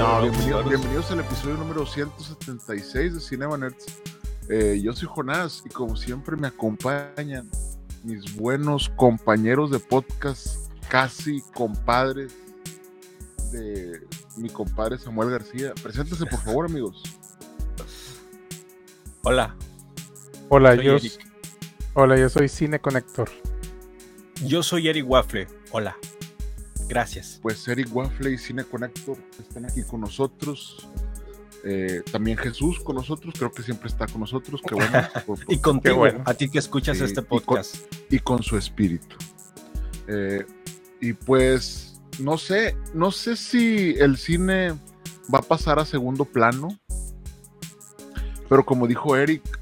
no. No, bienvenido- bienvenidos al episodio número 176 de Cinema Nerds. Eh, yo soy Jonás y como siempre me acompañan mis buenos compañeros de podcast, casi compadres de mi compadre Samuel García. Preséntese por favor, amigos. Hola, Hola, soy yo, Eric. hola, yo soy Cine Conector. Yo soy Eric Waffle. Hola. Gracias. Pues Eric Waffle y Cine Connector están aquí con nosotros. Eh, también Jesús con nosotros, creo que siempre está con nosotros. Qué bueno. por- por- Y contigo, bueno. a ti que escuchas Sí, este y con- podcast. y con su espíritu. Eh, y pues, no sé, no sé si el cine va a pasar a segundo plano, pero como dijo Eric,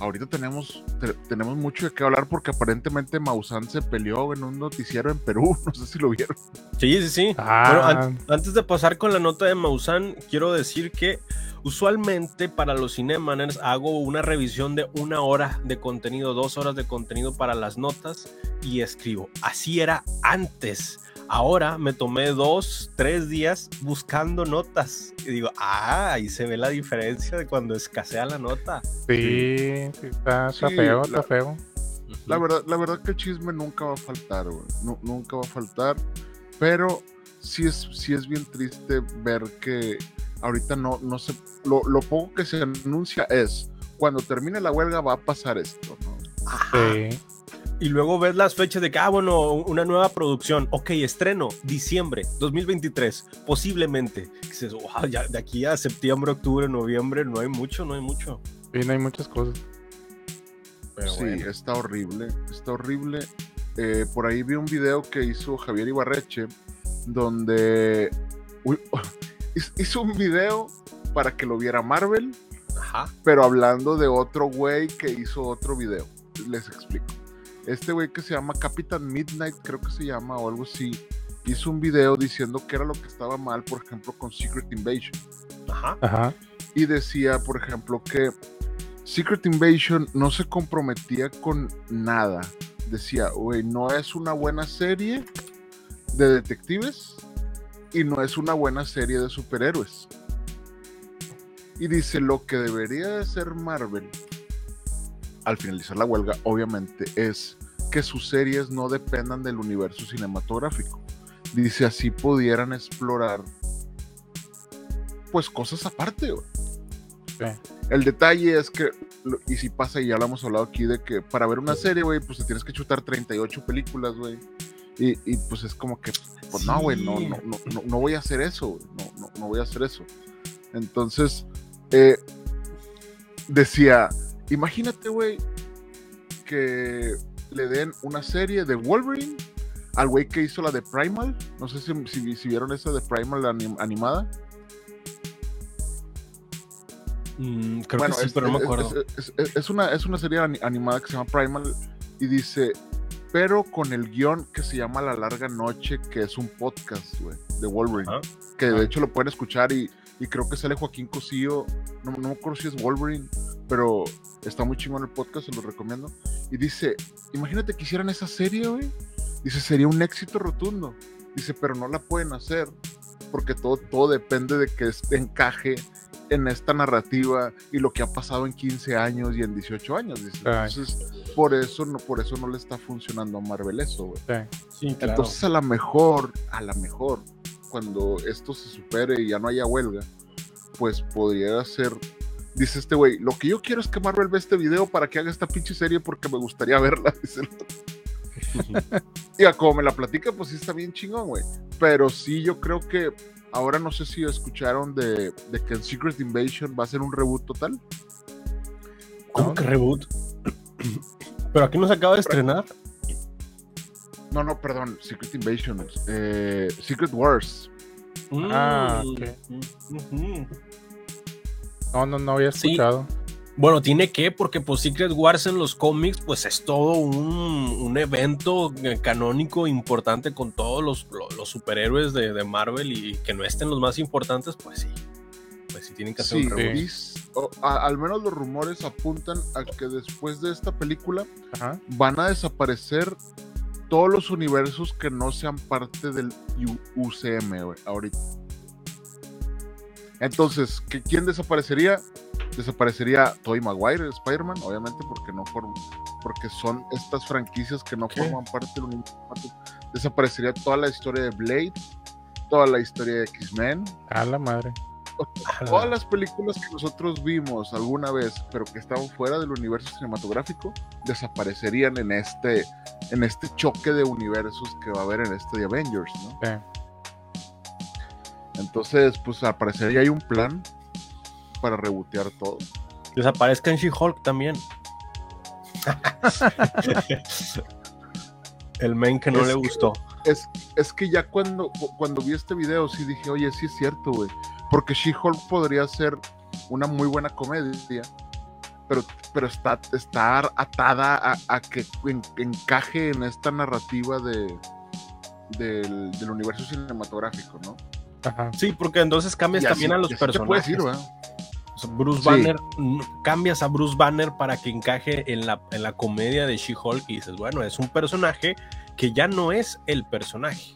ahorita tenemos, te- tenemos mucho de qué hablar porque aparentemente Maussan se peleó en un noticiero en Perú, no sé si lo vieron. Sí, sí, sí. Ah. Bueno, an- antes de pasar con la nota de Maussan, quiero decir que usualmente para los Cinemaners hago una revisión de una hora de contenido, dos horas de contenido para las notas y escribo. Así era antes. Ahora me tomé dos, tres días buscando notas. Y digo, ah, ahí se ve la diferencia de cuando escasea la nota. Sí, sí, está, está Sí, feo, la- está feo. La verdad, la verdad que el chisme nunca va a faltar, güey. Nu- nunca va a faltar. Pero sí es, sí es bien triste ver que ahorita no, no se. Lo, lo poco que se anuncia es cuando termine la huelga va a pasar esto, ¿no? Sí. Y luego ves las fechas de que, ah, bueno, una nueva producción. Ok, estreno, diciembre 2023, posiblemente. Y dices, wow, ya de aquí a septiembre, octubre, noviembre, no hay mucho, no hay mucho. Sí, no hay muchas cosas. Pero sí, bueno. está horrible. Está horrible. Eh, por ahí vi un video que hizo Javier Ibarreche donde uy, hizo un video para que lo viera Marvel Ajá. pero hablando de otro güey que hizo otro video. Les explico. Este güey que se llama Capitán Midnight, creo que se llama o algo así, hizo un video diciendo que era lo que estaba mal, por ejemplo, con Secret Invasion. Ajá. Ajá. Y decía, por ejemplo, que Secret Invasion no se comprometía con nada. Decía, güey, no es una buena serie de detectives y no es una buena serie de superhéroes. Y dice, lo que debería de hacer Marvel al finalizar la huelga, obviamente, es que sus series no dependan del universo cinematográfico. Dice, así pudieran explorar pues cosas aparte. El detalle es que, y si pasa, y ya lo hemos hablado aquí, de que para ver una serie, güey, pues te tienes que chutar 38 películas, güey. Y, y, pues es como que, pues no, güey, no, no, no, no, no voy a hacer eso, güey. No, no, no voy a hacer eso. Entonces, eh, decía, imagínate, güey, que le den una serie de Wolverine al güey que hizo la de Primal. No sé si, si, si vieron esa de Primal anim- animada. Mm, creo Bueno, que sí, es, pero no me es- acuerdo. es- es- es una, es una serie ani- animada que se llama Primal y dice, pero con el guion que se llama La Larga Noche, que es un podcast, güey, de Wolverine, que de hecho lo pueden escuchar y, y creo que sale Joaquín Cosío, no, no me acuerdo si es Wolverine, pero está muy chingón el podcast, se lo recomiendo. Y dice, imagínate que hicieran esa serie, güey. Dice, sería un éxito rotundo. Dice, pero no la pueden hacer porque todo, todo depende de que es- encaje en esta narrativa y lo que ha pasado en 15 años y en 18 años. Dice. Entonces, por eso, no, por eso no le está funcionando a Marvel eso, güey. Sí. Sí, claro. Entonces, a lo mejor, a lo mejor, cuando esto se supere y ya no haya huelga, pues podría ser. Dice este güey, lo que yo quiero es que Marvel vea este video para que haga esta pinche serie porque me gustaría verla. Dice el otro. Y a como me la platica, pues sí está bien chingón, güey. Pero sí, yo creo que ahora no sé si escucharon de, de que en Secret Invasion va a ser un reboot total. ¿Cómo que reboot? Pero aquí nos acaba de estrenar. No, no, perdón, Secret Invasion. eh, Secret Wars. Ah, Mm, ok. ujú. No, no, no había Sí. escuchado. Bueno, tiene que, porque pues Secret Wars en los cómics, pues es todo un, un evento canónico importante con todos los, lo- los superhéroes de, de Marvel y que no estén los más importantes, pues sí. Pues sí tienen que hacer Sí, un reboot. o- a- al menos los rumores apuntan a que después de esta película Ajá. van a desaparecer todos los universos que no sean parte del U- UCM güey, ahorita. Entonces, ¿que- ¿quién desaparecería? Desaparecería Tobey Maguire, Spider-Man, obviamente, porque no form- porque son estas franquicias que no ¿Qué? forman parte del universo. Desaparecería toda la historia de Blade, toda la historia de X-Men, A la madre. todas las películas que nosotros vimos alguna vez, pero que estaban fuera del universo cinematográfico, desaparecerían en este, en este choque de universos que va a haber en este de Avengers, ¿no? Sí. Entonces, pues aparecería ahí un plan para rebotear todo. Desaparezca en She-Hulk también. El men que no Es le que- gustó. Es, es que ya cuando, cuando vi este video sí dije, oye, sí es cierto, güey. Porque She-Hulk podría ser una muy buena comedia, pero, pero está, está atada a, a que en- encaje en esta narrativa de, del, del universo cinematográfico, ¿no? Ajá. Sí, porque entonces cambias así- también a los te personajes. Bruce Sí. Banner, cambias a Bruce Banner para que encaje en la, en la comedia de She-Hulk y dices, bueno, es un personaje que ya no es el personaje.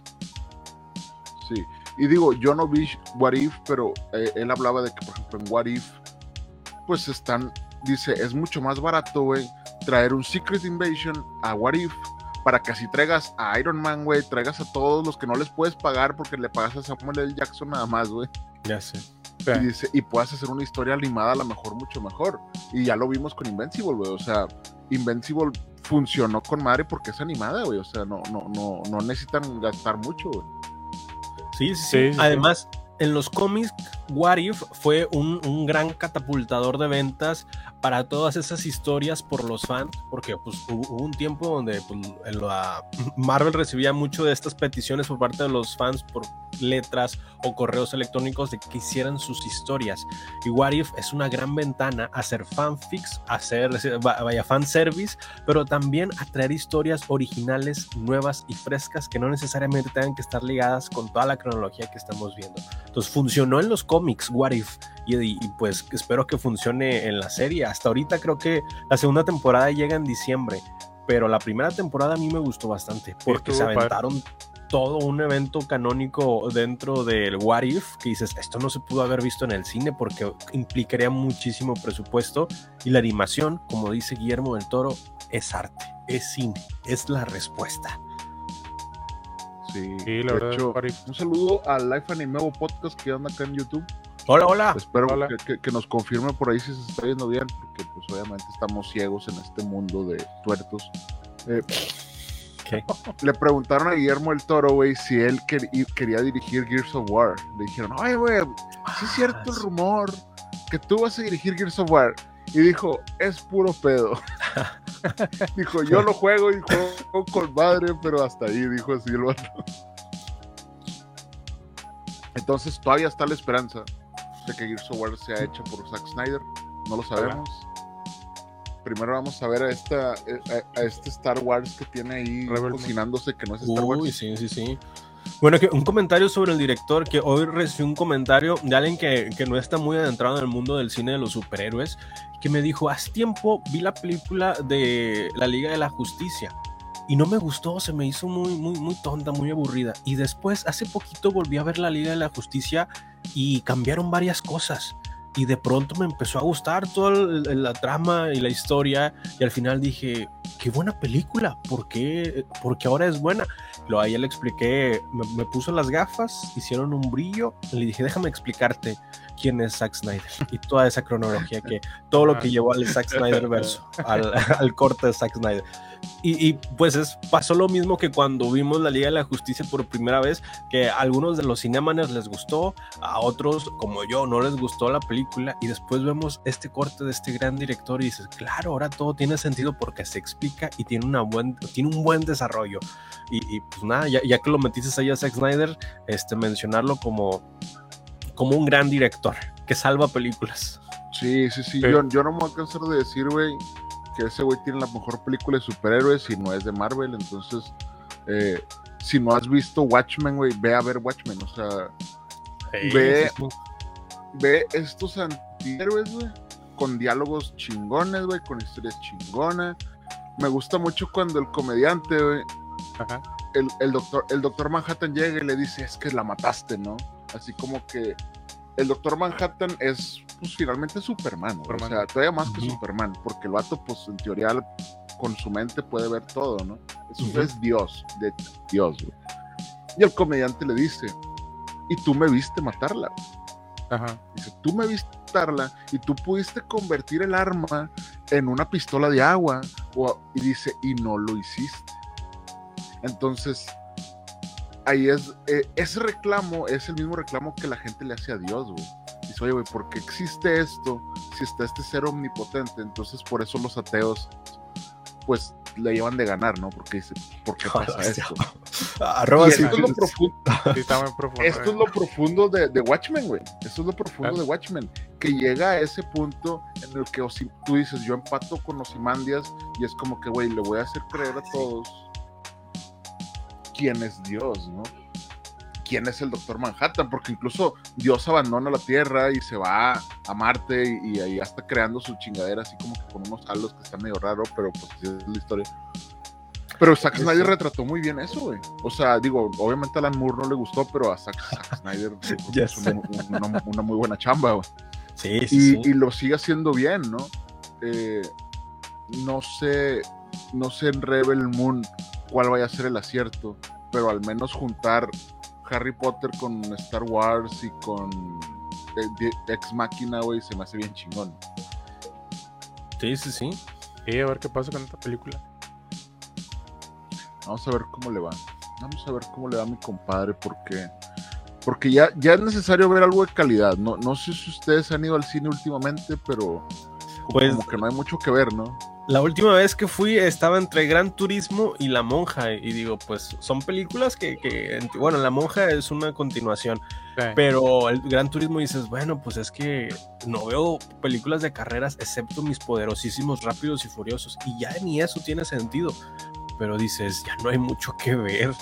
Sí. Y digo, yo no vi What If, pero eh, él hablaba de que, por ejemplo, en What If, pues están, dice, es mucho más barato, güey, traer un Secret Invasion a What If para que así traigas a Iron Man, güey, traigas a todos los que no les puedes pagar porque le pagas a Samuel L. Jackson nada más, güey. Ya sé. Y, dice, y puedas hacer una historia animada a lo mejor mucho mejor. Y ya lo vimos con Invincible, güey. O sea, Invincible funcionó con madre porque es animada, güey. O sea, no, no, no, no necesitan gastar mucho, güey. Sí, sí, sí. Sí, sí, Además, en los cómics, What If fue un, un gran catapultador de ventas para todas esas historias por los fans, porque pues, hubo, un tiempo donde pues, Marvel recibía mucho de estas peticiones por parte de los fans por letras o correos electrónicos de que hicieran sus historias. Y What If es una gran ventana a hacer fanfics, a hacer, va- vaya, fanservice, pero también a traer historias originales, nuevas y frescas que no necesariamente tengan que estar ligadas con toda la cronología que estamos viendo. Entonces funcionó en los cómics What If y, pues espero que funcione en la serie. Hasta ahorita creo que la segunda temporada llega en diciembre, pero la primera temporada a mí me gustó bastante porque se padre. aventaron todo un evento canónico dentro del What If que dices, esto no se pudo haber visto en el cine porque implicaría muchísimo presupuesto y la animación, como dice Guillermo del Toro, es arte, es cine, es la respuesta. Sí, Sí, la de verdad. hecho, What If. un saludo al Life Animevo Podcast que anda acá en YouTube. Hola, hola. Espero Hola. que, nos confirme por ahí si se está viendo bien, porque pues obviamente estamos ciegos en este mundo de tuertos. Eh, ¿Qué? le preguntaron a Guillermo el Toro, güey, si él quer- quería dirigir Gears of War. Le dijeron, ay, güey, sí es cierto el rumor que tú vas a dirigir Gears of War. Y dijo, es puro pedo. dijo, yo lo juego y juego con madre, pero hasta ahí, dijo así el vato. Entonces todavía está la esperanza de que Gears of War sea hecho por Zack Snyder. No lo sabemos. Primero vamos a ver a, esta, a, a este Star Wars que tiene ahí Rebel cocinándose, que no es Star Uy, Wars. sí, sí, sí. Bueno, que un comentario sobre el director, que hoy recibí un comentario de alguien que, que no está muy adentrado en el mundo del cine de los superhéroes, que me dijo, hace tiempo vi la película de la Liga de la Justicia y no me gustó, se me hizo muy, muy, muy tonta, muy aburrida. Y después, hace poquito volví a ver la Liga de la Justicia y cambiaron varias cosas. Y de pronto me empezó a gustar toda la trama y la historia. Y al final dije, qué buena película, ¿por? Porque ahora es buena. Luego ahí le expliqué, me, puso las gafas, hicieron un brillo, le dije, déjame explicarte quién es Zack Snyder y toda esa cronología que todo lo que llevó al Zack Snyder verso, al, al corte de Zack Snyder. Y, y, pues es, pasó lo mismo que cuando vimos la Liga de la Justicia por primera vez, que a algunos de los cinemaners les gustó, a otros como yo no les gustó la película y después vemos este corte de este gran director y dices, claro, ahora todo tiene sentido porque se explica y tiene, una buen, tiene un buen desarrollo. Y, y pues nada, ya, ya, que lo metiste ahí a Zack Snyder, este, mencionarlo como, como un gran director que salva películas. Sí, sí, sí, Yo, yo no me voy a cansar de decir, güey, que ese güey tiene la mejor película de superhéroes y no es de Marvel. Entonces, eh, si no has visto Watchmen, güey, ve a ver Watchmen. O sea, Sí, ve, sí, ve estos antihéroes, güey, con diálogos chingones, güey, con historias chingonas. Me gusta mucho cuando el comediante, güey, el, el doctor, el doctor Manhattan llega y le dice, es que la mataste, ¿no? Así como que el doctor Manhattan es, pues finalmente Superman, o sea, todavía más que. Superman, porque el vato, pues en teoría, con su mente puede ver todo, ¿no? Es, Ujú. es Dios, de Dios, güey. Y el comediante le dice, y tú me viste matarla. Ajá. Dice, tú me viste matarla y tú pudiste convertir el arma en una pistola de agua. o- y dice, y no lo hiciste. Entonces, ahí es, eh, ese reclamo es el mismo reclamo que la gente le hace a Dios, güey. Dice, oye, güey, ¿por qué existe esto si está este ser omnipotente? Entonces, por eso los ateos, pues, le llevan de ganar, ¿no? Porque dice, ¿por qué pasa esto? Arroba esto es lo profundo, esto es lo profundo de, de Watchmen, güey. Esto es lo profundo Claro. de Watchmen. Que llega a ese punto en el que tú dices, yo empato con Osimandias y es como que, güey, le voy a hacer creer a todos quién es Dios, ¿no? ¿Quién es el Doctor Manhattan? Porque incluso Dios abandona la Tierra y se va a Marte y, y ahí está creando su chingadera así como que con unos halos que está medio raro, pero pues así es la historia. Pero Zack Snyder retrató muy bien eso, güey. O sea, digo, obviamente a Alan Moore no le gustó, pero a Zack, Zack Snyder Ya es una, una- una muy buena chamba, güey. Sí, sí, Y, sí. y lo sigue haciendo bien, ¿no? Eh, no sé, no sé en Rebel Moon cuál vaya a ser el acierto, pero al menos juntar Harry Potter con Star Wars y con eh, de- Ex Machina, güey, se me hace bien chingón. Sí, sí, sí. Sí, a ver qué pasa con esta película. Vamos a ver cómo le va. Vamos a ver cómo le va a mi compadre, porque porque ya, ya es necesario ver algo de calidad. No, no sé si ustedes han ido al cine últimamente, pero como, Pues- como que no hay mucho que ver, ¿no? La última vez que fui estaba entre Gran Turismo y La Monja. Y digo, pues son películas que, que bueno, La Monja es una continuación. Pero el Gran Turismo dices, bueno, pues es que no veo películas de carreras excepto mis poderosísimos Rápidos y Furiosos. Y ya ni eso tiene sentido. Pero dices, ya no hay mucho que ver.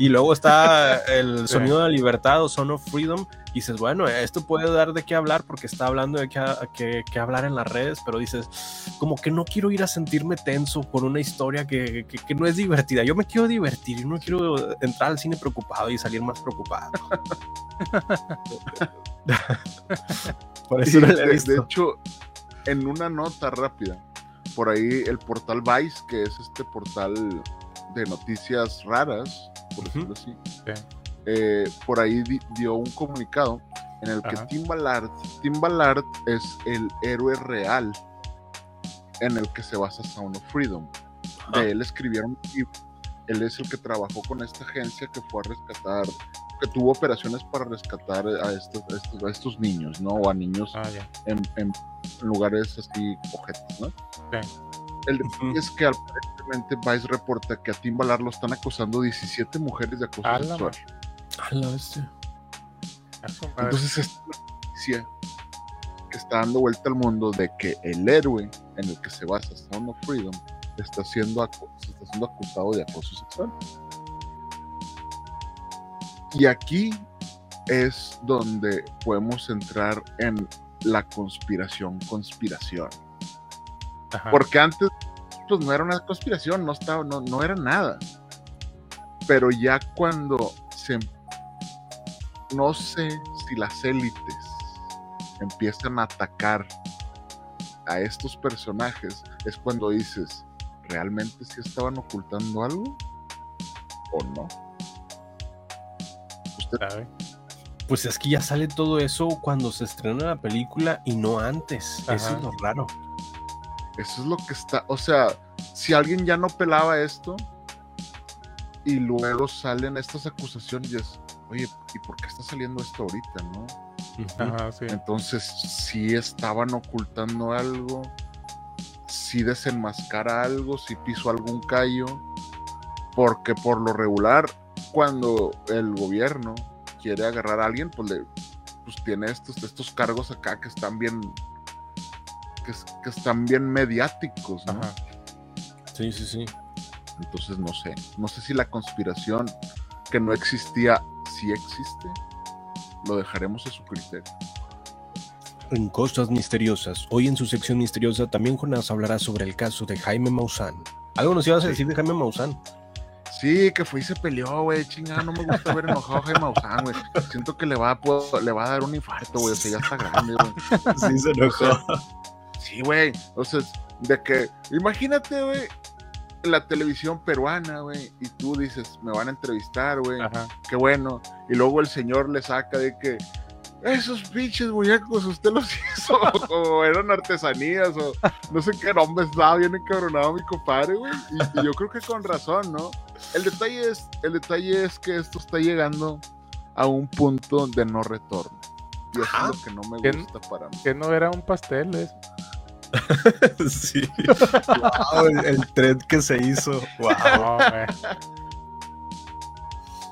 Y luego está el sonido de la libertad o Son of Freedom. Y dices, bueno, esto puede dar de qué hablar porque está hablando de qué, qué- qué hablar en las redes. Pero dices, como que no quiero ir a sentirme tenso por una historia que, que- que no es divertida. Yo me quiero divertir y no quiero entrar al cine preocupado y salir más preocupado. por eso Sí, no la he de, visto. de hecho, en una nota rápida, por ahí el portal Vice, que es este portal de noticias raras, por decirlo así, Sí. eh, por ahí di- dio un comunicado en el que Ajá. Tim Ballard, Tim Ballard es el héroe real en el que se basa Sound of Freedom. De él escribieron libro. Él es el que trabajó con esta agencia que fue a rescatar, que tuvo operaciones para rescatar a estos, a estos, a estos niños, ¿no? O a niños Ah, en, en lugares así ojetos, ¿no? Sí. El detalle es que aparentemente Vice reporta que a Tim Ballard lo están acusando 17 mujeres de acoso A sexual. A la bestia. A. Entonces esta es la noticia que está dando vuelta al mundo de que el héroe en el que se basa Sound of Freedom está siendo, está siendo acusado de acoso sexual. Y aquí es donde podemos entrar en la conspiración, conspiración. Ajá. Porque antes pues no era una conspiración, no estaba, no, no era nada. Pero ya cuando se no sé si las élites empiezan a atacar a estos personajes, es cuando dices, ¿realmente sí estaban ocultando algo? ¿O no? Usted ¿Sabe? Pues es que ya sale todo eso cuando se estrena la película y no antes. Eso es lo raro. Eso es lo que está, o sea, si alguien ya no pelaba esto y luego salen estas acusaciones y es, oye, ¿y por qué está saliendo esto ahorita, no? Ajá, sí. Entonces, si estaban ocultando algo, si desenmascara algo, si pisó algún callo, porque por lo regular, cuando el gobierno quiere agarrar a alguien, pues, le, pues tiene estos, estos cargos acá que están bien, que, es- que están bien mediáticos, ¿no? Ajá. Sí, sí, sí. Entonces, no sé, no sé si la conspiración que no existía, sí existe, lo dejaremos a su criterio. En Cosas Misteriosas, hoy en su sección misteriosa, también Jonás hablará sobre el caso de Jaime Maussan. ¿Algo nos ibas a decir de Jaime Maussan? Sí, que fue y se peleó, güey. Chingada, no me gusta ver enojado a Jaime Maussan, güey. Siento que le va, a, le va a dar un infarto, güey. O sea, ya está grande, güey. Sí, se enojó. Sí, güey. O sea, de que, imagínate, güey, la televisión peruana, güey. Y tú dices, me van a entrevistar, güey. Qué bueno. Y luego el señor le saca de que, esos pinches muñecos, usted los hizo. o eran artesanías, o no sé qué nombre estaba bien encabronado mi compadre, güey. Y, y yo creo que con razón, ¿no? El detalle es, el detalle es que esto está llegando a un punto de no retorno. Y eso Ajá. es lo que no me gusta para mí. Que no era un pastel, es. sí. Wow, el, el thread que se hizo. Wow. No.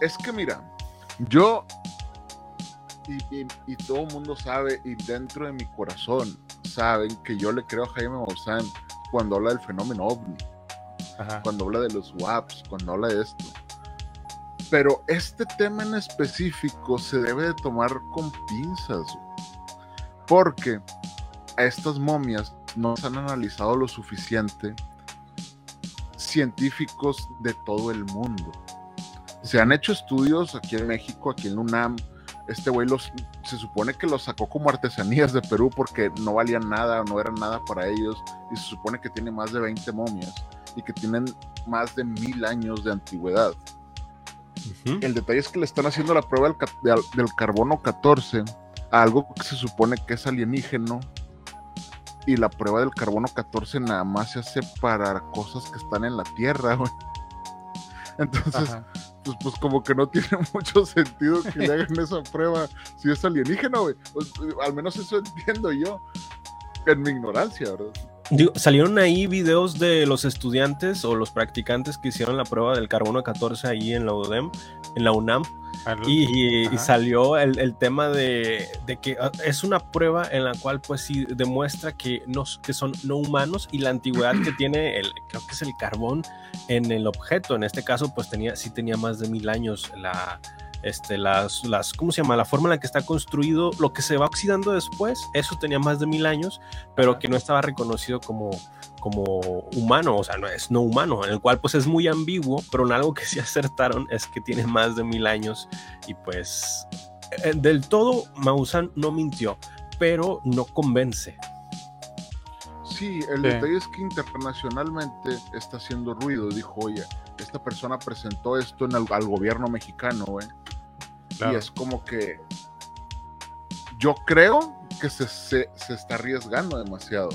Es que mira, yo y, y- y todo el mundo sabe, y dentro de mi corazón saben que yo le creo a Jaime Maussan cuando habla del fenómeno ovni, Ajá. cuando habla de los WAPs, cuando habla de esto. Pero este tema en específico se debe de tomar con pinzas, porque a estas momias no se han analizado lo suficiente científicos de todo el mundo. Se han hecho estudios aquí en México, aquí en UNAM. Este güey los, se supone que los sacó como artesanías de Perú porque no valían nada, no eran nada para ellos. Y se supone que tiene más de 20 momias y que tienen más de mil años de antigüedad. El detalle es que le están haciendo la prueba del, del carbono 14 a algo que se supone que es alienígeno. Y la prueba del carbono 14 nada más se hace para cosas que están en la Tierra, güey. Entonces, Ajá. pues, pues como que no tiene mucho sentido que le hagan esa prueba si es alienígena, güey. Pues, eh, al menos eso entiendo yo. En mi ignorancia, ¿verdad? Digo, salieron ahí videos de los estudiantes o los practicantes que hicieron la prueba del carbono 14 ahí en la UDEM, en la UNAM, y, y- y Ajá. salió el, el tema de, de que ah, es una prueba en la cual pues sí demuestra que, no, que son no humanos y la antigüedad que tiene el, creo que es el carbón en el objeto, en este caso pues tenía, sí tenía más de mil años la, este, las, las, ¿cómo se llama? La forma en la que está construido, lo que se va oxidando después, eso tenía más de mil años, pero que no estaba reconocido como, como humano, o sea, no es no humano, en el cual pues es muy ambiguo, pero en algo que sí acertaron es que tiene más de mil años y pues eh, del todo Maussan no mintió, pero no convence. Sí, el Sí. detalle es que internacionalmente está haciendo ruido. Dijo, oye, esta persona presentó esto en el- al gobierno mexicano, güey. Claro. Y es como que yo creo que se, se, se está arriesgando demasiado.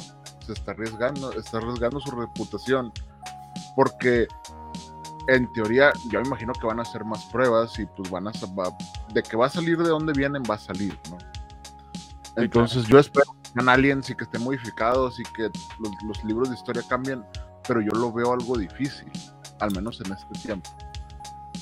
Se está arriesgando, está arriesgando su reputación. Porque en teoría, yo me imagino que van a hacer más pruebas y pues van a va- de que va a salir de dónde vienen, va a salir, ¿no? Entonces yo espero que sean aliens y que estén modificados y que los, los libros de historia cambien, pero yo lo veo algo difícil, al menos en este tiempo.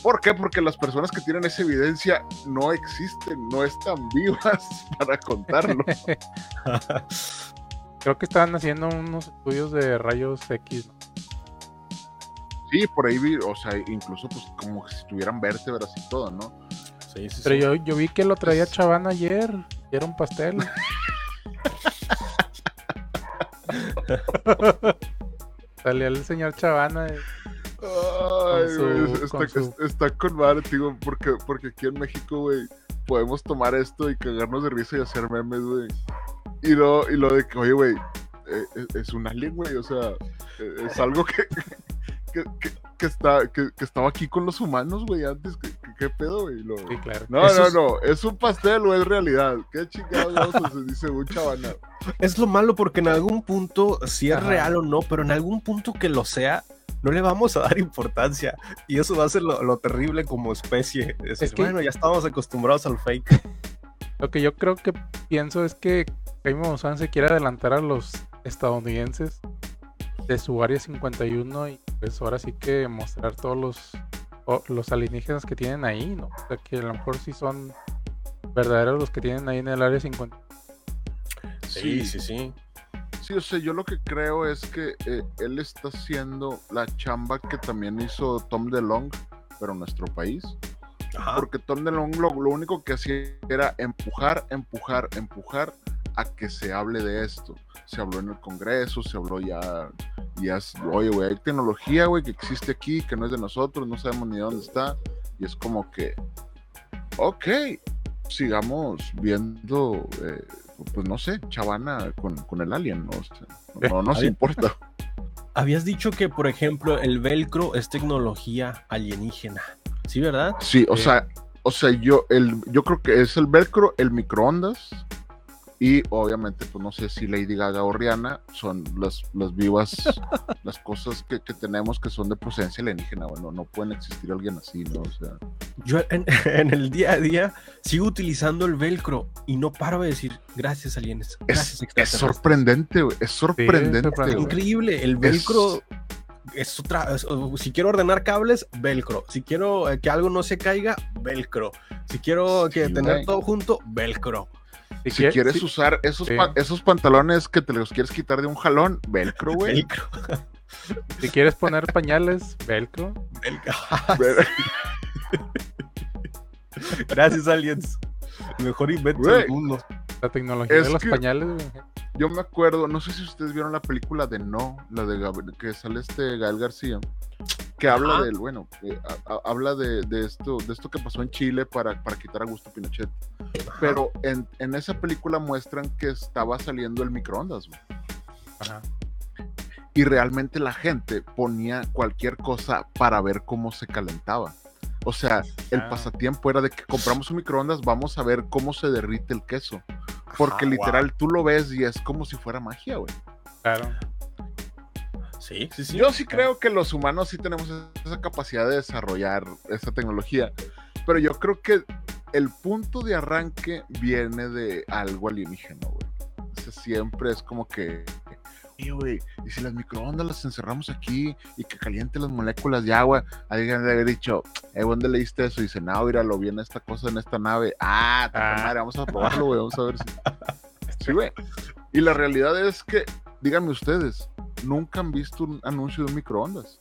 ¿Por qué? Porque las personas que tienen esa evidencia no existen, no están vivas para contarlo. Creo que estaban haciendo unos estudios de rayos X. ¿no? Sí, por ahí vi, o sea, incluso pues como si tuvieran vértebras y todo, ¿no? Sí, sí, Pero sí. yo, yo vi que lo traía Chaván ayer. y Era un pastel. Salía el señor Chavana. eh. Ay, su- güey, está, con su- está con madre, digo, porque, porque aquí en México, güey, podemos tomar esto y cagarnos de risa y hacer memes, güey. Y lo, y lo de que, oye, güey, eh, es, es un alien, güey, o sea, eh, es algo que, que, que- que está, que, que estaba aquí con los humanos, güey, antes, que- ¿Qué pedo, güey? Lo- Sí, claro. No, Eso no, es- no, es un pastel o es realidad. ¿Qué chingados vamos hacer? Dice un chavana. Es lo malo porque en algún punto, si es Ajá. real o no, pero en algún punto que lo sea, no le vamos a dar importancia. Y eso va a ser lo, lo terrible como especie. Es decir, que- bueno, ya estamos acostumbrados al fake. Lo que yo creo que pienso es que Jaime Maussan se quiere adelantar a los estadounidenses de su área 51 y pues ahora sí que mostrar todos los, los alienígenas que tienen ahí, ¿no? O sea, que a lo mejor sí son verdaderos los que tienen ahí en el área 50. Sí, sí, sí. Sí, o sea, yo lo que creo es que eh, él está haciendo la chamba que también hizo Tom DeLong, pero en nuestro país. Ajá. Porque Tom DeLong lo, lo único que hacía era empujar, empujar, empujar a que se hable de esto. Se habló en el Congreso, se habló ya, ya, es- oye, güey, hay tecnología, güey, que existe aquí, que no es de nosotros, no sabemos ni dónde está. Y es como que, ok, sigamos viendo, eh, pues no sé, chavana con, con el alien, ¿no? O sea, no, no nos importa. Habías dicho que, por ejemplo, el velcro es tecnología alienígena. ¿Sí, verdad? Sí, o Sí. sea, o sea, yo, el, yo creo que es el velcro, el microondas y obviamente, pues no sé si Lady Gaga o Rihanna son las, las vivas, las cosas que, que tenemos que son de procedencia alienígena, bueno, no pueden existir alguien así, ¿no? O sea, Yo en, en el día a día sigo utilizando el velcro y no paro de decir gracias aliens. Gracias es, es extraterrestres". sorprendente, güey, es sorprendente. sorprendente. güey. Increíble, el velcro es otra. es- si quiero ordenar cables, velcro. Si quiero eh, que algo no se caiga, velcro. Si quiero que Sí, tener todo junto, velcro. Si quie- quieres usar esos, Sí. pa- esos pantalones que te los quieres quitar de un jalón, velcro, güey. Velcro. si quieres poner pañales, velcro. velcro. Gracias, aliens. El mejor invento Güey. del mundo. La tecnología Es de los que- pañales, güey. Yo me acuerdo, no sé si ustedes vieron la película de No, la de Gab- que sale este Gael García, que habla Ajá. del, bueno, eh, a- a- habla de, de esto, de esto que pasó en Chile para, para quitar a Augusto Pinochet. Pero en, en esa película muestran que estaba saliendo el microondas, güey. Ajá. Y realmente la gente ponía cualquier cosa para ver cómo se calentaba. O sea, el Ah. pasatiempo era de que compramos un microondas, vamos a ver cómo se derrite el queso. Porque Ah, literal tú lo ves y es como si fuera magia, güey. Claro. Sí, sí, sí. Yo sí creo que los humanos sí tenemos esa capacidad de desarrollar esa tecnología, pero yo creo que el punto de arranque viene de algo alienígena, güey. O sea, siempre es como que, "Ey, güey, y si las microondas las encerramos aquí y que caliente las moléculas de agua, alguien debe haber dicho, eh, ¿dónde leíste eso? Y dice, no, mira, lo vi en esta cosa, en esta nave. Ah, Ah. madre, vamos a probarlo, güey, vamos a ver si. Sí, güey. Y la realidad es que, díganme ustedes, nunca han visto un anuncio de un microondas.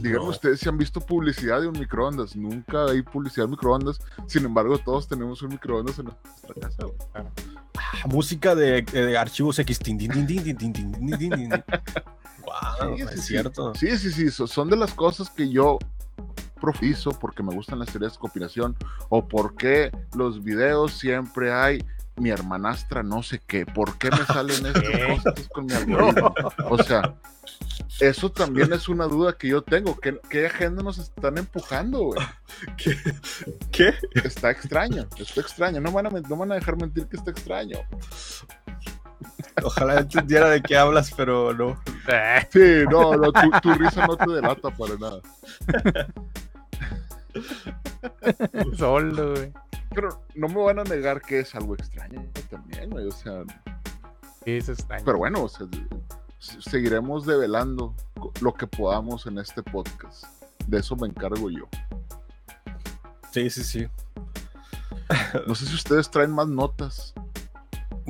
Díganme ustedes si han visto publicidad de un microondas. Nunca hay publicidad de microondas. Sin embargo, todos tenemos un microondas en nuestra casa. Ah, música de, archivos X. Wow, sí, es sí, cierto. Sí, sí, sí. Son de las cosas que yo profiso porque me gustan las teorías de conspiración o porque los videos siempre hay mi hermanastra no sé qué. ¿Por qué me salen estas cosas con mi algoritmo? O sea, eso también es una duda que yo tengo. ¿Qué, qué agenda nos están empujando, güey? ¿Qué? ¿Qué? Está extraño, está extraño. No van, a, no van a dejar mentir que está extraño. Ojalá entendiera de qué hablas, pero no. Eh, Sí, no, no tu, tu risa no te delata para nada. Solo, güey. Pero no me van a negar que es algo extraño también, güey. O sea, Sí, es extraño. pero bueno, o sea, seguiremos develando lo que podamos en este podcast. De eso me encargo yo. Sí, sí, sí. No sé si ustedes traen más notas.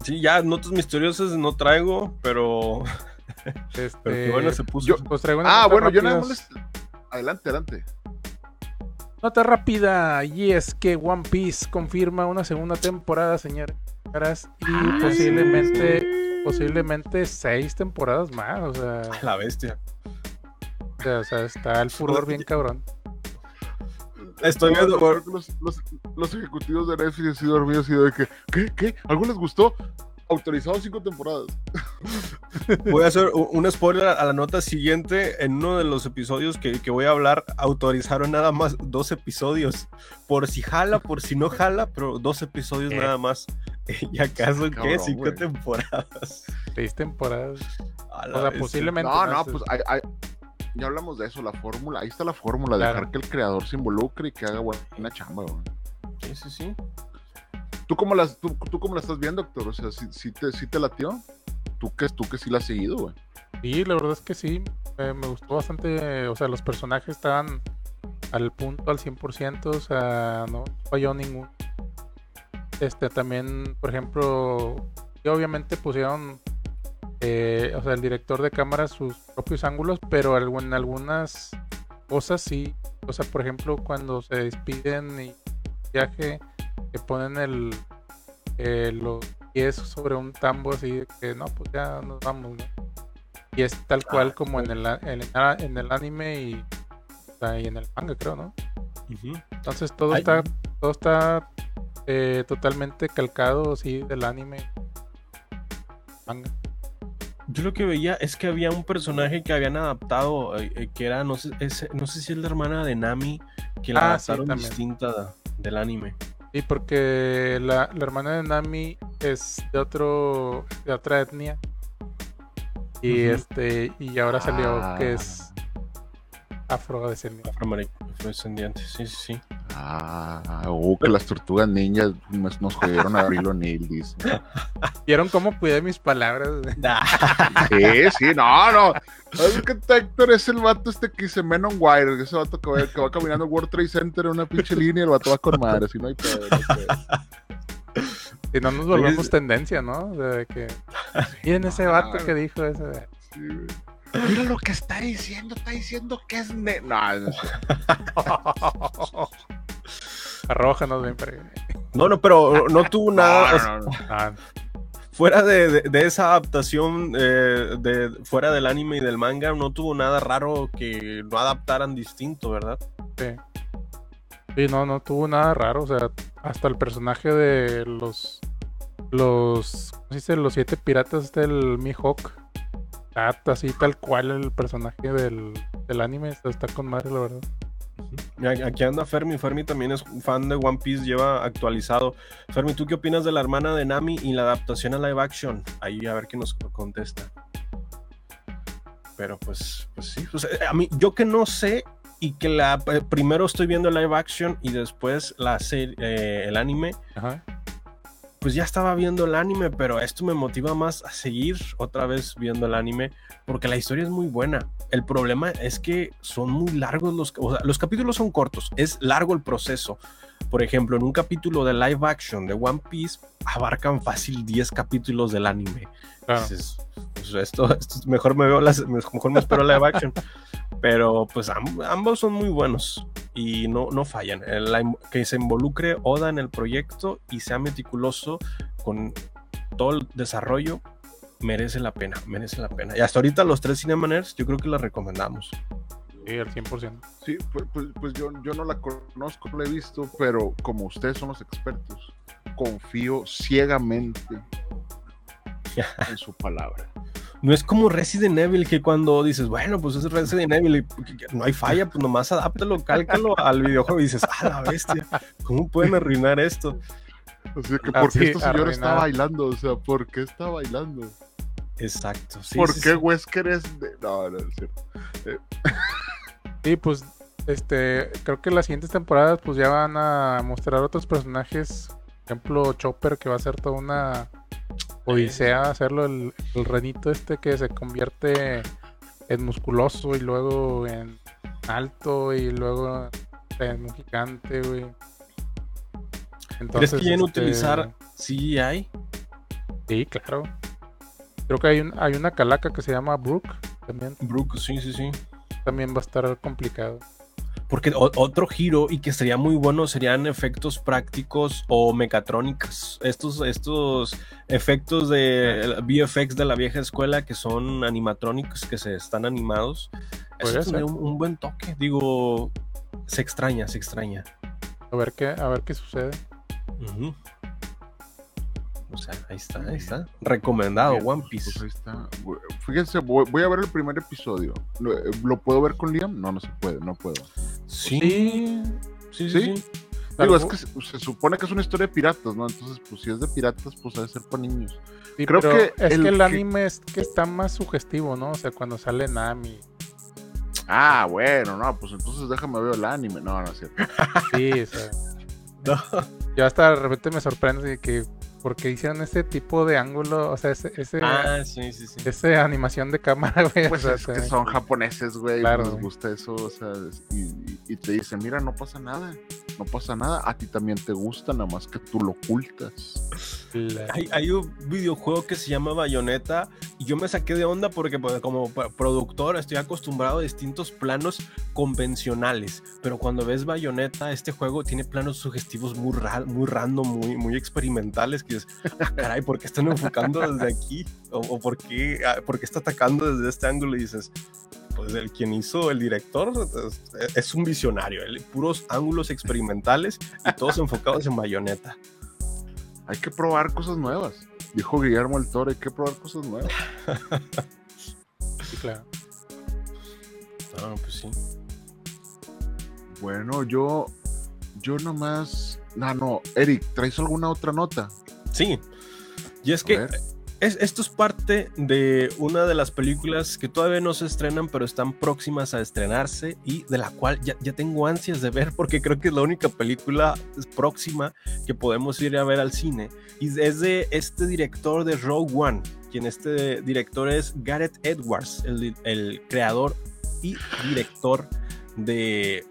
Sí, ya notas misteriosas no traigo, pero, Este, pero qué bueno se puso. yo- pues traigo Ah, bueno, yo nada más les... Adelante, adelante. Nota rápida, y es que One Piece confirma una segunda temporada, señores. Y posiblemente, posiblemente seis temporadas más. O sea, La bestia. o sea, o sea, está el furor bien cabrón. Estoy viendo. los, los- los ejecutivos de Netflix han sido dormidos y de que, ¿qué? ¿Qué? ¿Algo les gustó? Autorizado cinco temporadas. Voy a hacer un spoiler a la nota siguiente. En uno de los episodios que, que voy a hablar, autorizaron nada más dos episodios. Por si jala, por si no jala, pero dos episodios Eh. nada más. ¿Y acaso qué? Cabrón, Cinco güey. temporadas. Seis temporadas. A O sea, posiblemente. No, no, pues hay- hay- ya hablamos de eso, la fórmula. Ahí está la fórmula, Claro. dejar que el creador se involucre y que haga buena chamba, güey. Sí, sí, sí. ¿Tú cómo, las, tú, tú cómo la estás viendo, doctor? O sea, ¿sí, te, sí te latió? ¿Tú que, tú que sí la has seguido, güey? Sí, la verdad es que sí. eh, me gustó bastante. O sea, los personajes estaban al punto, al 100%. O sea, no falló ningún. Este, también, por ejemplo, obviamente pusieron. eh, o sea, el director de cámara sus propios ángulos, pero en algunas cosas sí. O sea, por ejemplo, cuando se despiden y viaje, que ponen el, eh, los pies sobre un tambo así de que no, pues ya nos vamos, ¿no? Y es tal cual Ah, como en el, en, en el anime y, y en el manga, creo, ¿no? Entonces todo Ay. está, todo está eh, totalmente calcado, sí, del anime. Manga. Yo lo que veía es que había un personaje que habían adaptado, eh, eh, que era, no sé, es- no sé si es la hermana de Nami, que la Ah, adaptaron distinta del anime. Sí, porque la, la hermana de Nami es de otro, de otra etnia. Y este, y ahora salió Ah. que es afrodescendiente. Afrodescendiente, sí, sí, sí. Ah, uh, que las tortugas ninjas nos, nos jodieron a Abril O'Neill, dice. ¿Vieron cómo cuidé mis palabras? Sí, sí, no, no. Es que Héctor es el vato este que dice Men on Wire, ese vato que va, que va caminando World Trade Center en una pinche línea y el vato va con madre, si no hay pedo. no. Si no nos volvemos tendencia, ¿no? De que. Miren ese vato que dijo eso. de- Sí, güey. Mira lo que está diciendo, está diciendo que es ne... No, no sé. Arrójanos, ven para No, no, pero no tuvo nada. No, no, no. Ah, fuera de, de- de esa adaptación, eh, de, fuera del anime y del manga, no tuvo nada raro que no adaptaran distinto, ¿verdad? sí. Sí, no, no tuvo nada raro. O sea, hasta el personaje de los. Los. ¿Cómo se dice? Los siete piratas del Mihawk. Está así tal cual el personaje del, del anime. Está, con madre, la verdad. Aquí anda Fermi. Fermi también es fan de One Piece, lleva actualizado. Fermi, ¿tú qué opinas de la hermana de Nami y la adaptación a live action? Ahí a ver qué nos contesta. Pero pues, pues sí. pues, a mí, yo que no sé y que la eh, primero estoy viendo live action y después la serie, eh, el anime, Ajá. Pues ya estaba viendo el anime, pero esto me motiva más a seguir otra vez viendo el anime porque la historia es muy buena. El problema es que son muy largos los, o sea, los capítulos son cortos, es largo el proceso. Por ejemplo, en un capítulo de live action de One Piece abarcan fácil 10 capítulos del anime. Dices, pues esto, esto es- mejor me veo las, mejor me espero live action. Pero pues amb- ambos son muy buenos y no, no fallan. El- que se involucre Oda en el proyecto y sea meticuloso con todo el desarrollo merece la pena, merece la pena. Y hasta ahorita los tres Cinemaners yo creo que la recomendamos. Sí, al 100%. Sí, pues, pues- pues yo, yo no la conozco, no la he visto, pero como ustedes son los expertos, confío ciegamente en su palabra. No es como Resident Evil que cuando dices, bueno, pues es Resident Evil y que- que no hay falla, pues nomás adáptalo, cálcalo al videojuego y dices, ah, la bestia, ¿cómo pueden arruinar esto? Así que, Ah, ¿por qué sí, esta señora está bailando? O sea, ¿por qué está bailando? Exacto. sí, ¿Por sí, qué sí. Wesker es de.? No, no es cierto. Sí, pues este, creo que las siguientes temporadas pues ya van a mostrar otros personajes. Por ejemplo, Chopper, que va a ser toda una odisea hacerlo el, el renito este que se convierte en musculoso y luego en alto y luego en un gigante, güey. ¿Crees que quieren este, utilizar CGI? Sí, claro. Creo que hay, un, hay una calaca que se llama Brooke. También, Brooke, sí, sí, sí. también va a estar complicado. Porque otro giro y que sería muy bueno serían efectos prácticos o mecatrónicos. Estos, estos efectos de VFX de la vieja escuela que son animatrónicos, que se están animados. Eso Podría tendría ser. un, un buen toque. Digo, se extraña, se extraña. A ver qué, a ver qué sucede. Ujú. O sea, ahí está, ahí está. Recomendado, Bien, One pues Piece. ahí está. Fíjense, voy, voy a ver el primer episodio. ¿Lo, eh, lo puedo ver con Liam? No, no se puede, no puedo. Sí, sí, sí. ¿Sí? sí. Digo, es que se, se supone que es una historia de piratas, ¿no? Entonces, pues si es de piratas, pues ha de ser para niños. Sí, Creo que es el que el que- anime es que está más sugestivo, ¿no? O sea, cuando sale Nami. Ah, bueno, no, pues entonces déjame ver el anime. No, no es cierto. Sí, o sea. No. Yo hasta de repente me sorprende de que porque hicieron ese tipo de ángulo, o sea, ese, ese, Ah, sí, sí, sí. esa animación de cámara, güey. Pues o sea, es que son japoneses, güey, Claro, les gusta eso, o sea, y, te dicen, mira, no pasa nada, no pasa nada, a ti también te gusta, nada más que tú lo ocultas. Hay, hay un videojuego que se llama Bayonetta y yo me saqué de onda porque pues, como productor estoy acostumbrado a distintos planos convencionales, pero cuando ves Bayonetta, este juego tiene planos sugestivos muy, ra- muy random, muy, muy experimentales, que es, "Ah, caray, ¿por qué están enfocando desde aquí? ¿O, o por, qué, ah, por qué está atacando desde este ángulo? Y dices, pues el quien hizo el director es, es un visionario, puros ángulos experimentales y todos enfocados en Bayonetta. Hay que probar cosas nuevas. Dijo Guillermo el Toro, hay que probar cosas nuevas. sí, claro. Ah, pues sí. Bueno, yo, yo nomás, no, no, Eric, ¿traes alguna otra nota? Sí. Y es que es, esto es parte de una de las películas que todavía no se estrenan, pero están próximas a estrenarse y de la cual ya, ya tengo ansias de ver porque creo que es la única película próxima que podemos ir a ver al cine. Y es de este director de Rogue One, quien este director es Gareth Edwards, el, el creador y director de,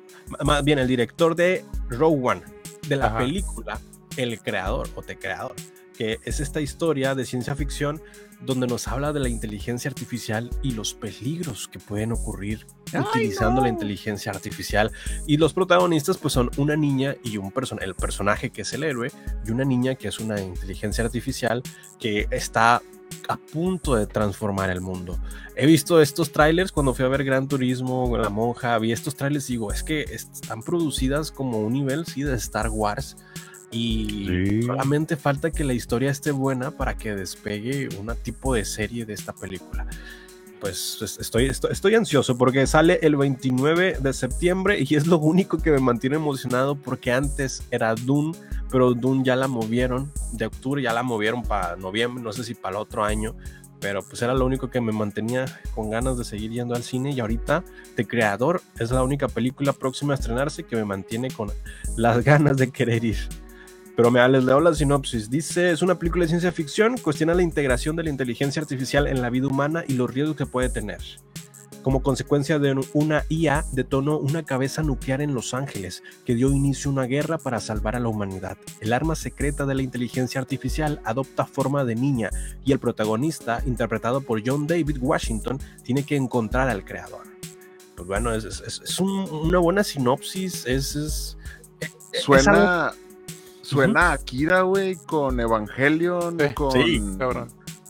más bien el director de Rogue One, de la Ajá. película El Creador o Te Creador que es esta historia de ciencia ficción donde nos habla de la inteligencia artificial y los peligros que pueden ocurrir utilizando la inteligencia artificial. Y los protagonistas pues son una niña y un personaje, el personaje que es el héroe y una niña que es una inteligencia artificial que está a punto de transformar el mundo. He visto estos trailers cuando fui a ver Gran Turismo, La Monja, vi estos trailers y digo, es que están producidas como un nivel, sí, de Star Wars. Y Sí. solamente falta que la historia esté buena para que despegue un tipo de serie de esta película. Pues es- estoy, estoy, estoy ansioso porque sale el 29 de septiembre y es lo único que me mantiene emocionado porque antes era Dune, pero Dune ya la movieron de octubre, ya la movieron para noviembre, no sé si para el otro año, pero pues era lo único que me mantenía con ganas de seguir yendo al cine y ahorita The Creador es la única película próxima a estrenarse que me mantiene con las ganas de querer ir. Pero me les leo la sinopsis. Dice, es una película de ciencia ficción, cuestiona la integración de la inteligencia artificial en la vida humana y los riesgos que puede tener. Como consecuencia de una IA, detonó una cabeza nuclear en Los Ángeles, que dio inicio a una guerra para salvar a la humanidad. El arma secreta de la inteligencia artificial adopta forma de niña y el protagonista, interpretado por John David Washington, tiene que encontrar al creador. Pues bueno, es, es- es un- una buena sinopsis, es... algo- Suena, suena a Akira, güey, con Evangelion, Sí, con, sí,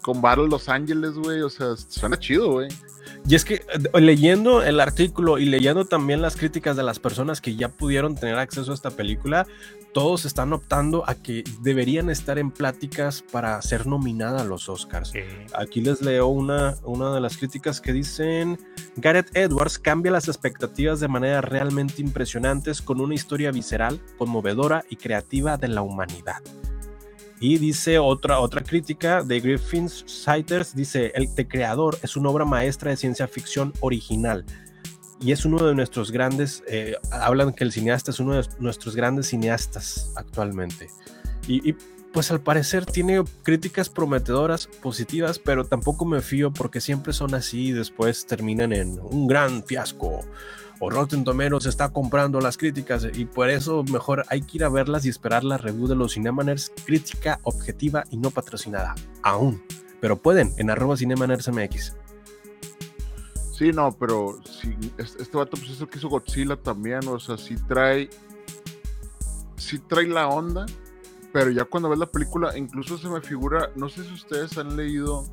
con Battle Los Ángeles, güey, o sea, suena chido, güey. Y es que eh, leyendo el artículo y leyendo también las críticas de las personas que ya pudieron tener acceso a esta película, todos están optando a que deberían estar en pláticas para ser nominada a los Oscars. Aquí les leo una, una de las críticas que dicen, Gareth Edwards cambia las expectativas de manera realmente impresionantes con una historia visceral, conmovedora y creativa de la humanidad. Y dice otra, otra crítica de Griffin Siders, dice, El The Creador es una obra maestra de ciencia ficción original. Y es uno de nuestros grandes, eh, hablan que el cineasta es uno de nuestros grandes cineastas actualmente. Y, y, pues al parecer tiene críticas prometedoras, positivas, pero tampoco me fío porque siempre son así y después terminan en un gran fiasco. O Rotten Tomatoes está comprando las críticas y por eso mejor hay que ir a verlas y esperar la review de los Cinemaners, crítica objetiva y no patrocinada. Aún. Pero pueden en arroba CinemanersMX. Sí, no, pero sí, este, este vato pues es el que hizo Godzilla también, o sea, sí trae, sí trae la onda, pero ya cuando ves la película, incluso se me figura, no sé si ustedes han leído,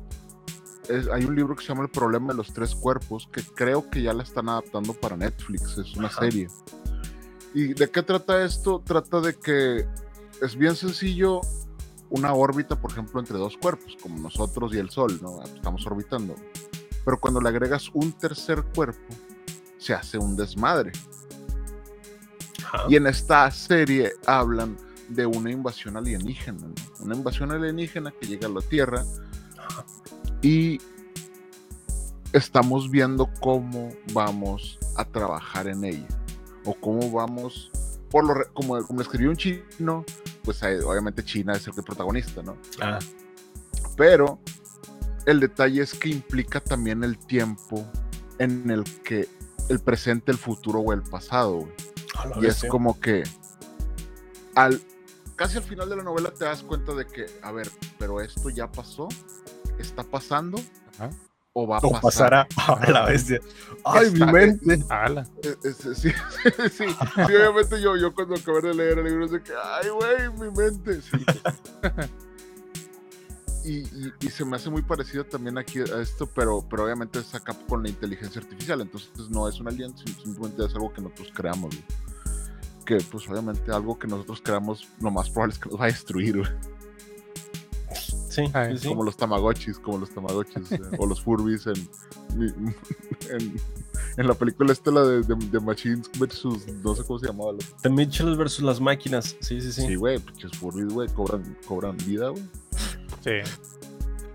es- hay un libro que se llama El problema de los tres cuerpos, que creo que ya la están adaptando para Netflix, es una Ajá. serie. ¿Y de qué trata esto? Trata de que es bien sencillo una órbita, por ejemplo, entre dos cuerpos, como nosotros y el Sol, ¿no? Estamos orbitando. Pero cuando le agregas un tercer cuerpo, se hace un desmadre. Ajá. Y en esta serie hablan de una invasión alienígena, ¿no? Una invasión alienígena que llega a la Tierra y estamos viendo cómo vamos a trabajar en ella o cómo vamos, por lo como, como escribió un chino, pues eh, obviamente China es el protagonista, ¿no? Ah, Pero el detalle es que implica también el tiempo en el que el presente, el futuro o el pasado, Y es como que al casi al final de la novela te das cuenta de que, a ver, pero esto ya pasó, está pasando Ajá. o va a O pasar. pasará a la bestia. Ay, mi Está- mente. Ala. Eh, eh, sí, sí, sí, sí, obviamente yo, yo cuando acabé de leer el libro es de que, ay, güey, mi mente. sí. Y, y- y se me hace muy parecido también aquí a esto, pero, pero obviamente es acá con la inteligencia artificial, entonces no es un alien, sim- simplemente es algo que nosotros creamos, güey. Que pues obviamente algo que nosotros creamos, lo más probable es que nos va a destruir, güey. Sí, Ay, sí, sí. Como los tamagotchis, como los tamagotchis, eh, o los Furbies en, en, en la película Estela de, de, de Machines versus, no sé cómo se llamaba. la- The Mitchells versus las máquinas. Sí, sí, sí. Sí, güey, pinches Furbies, güey, cobran, cobran vida, güey. Sí.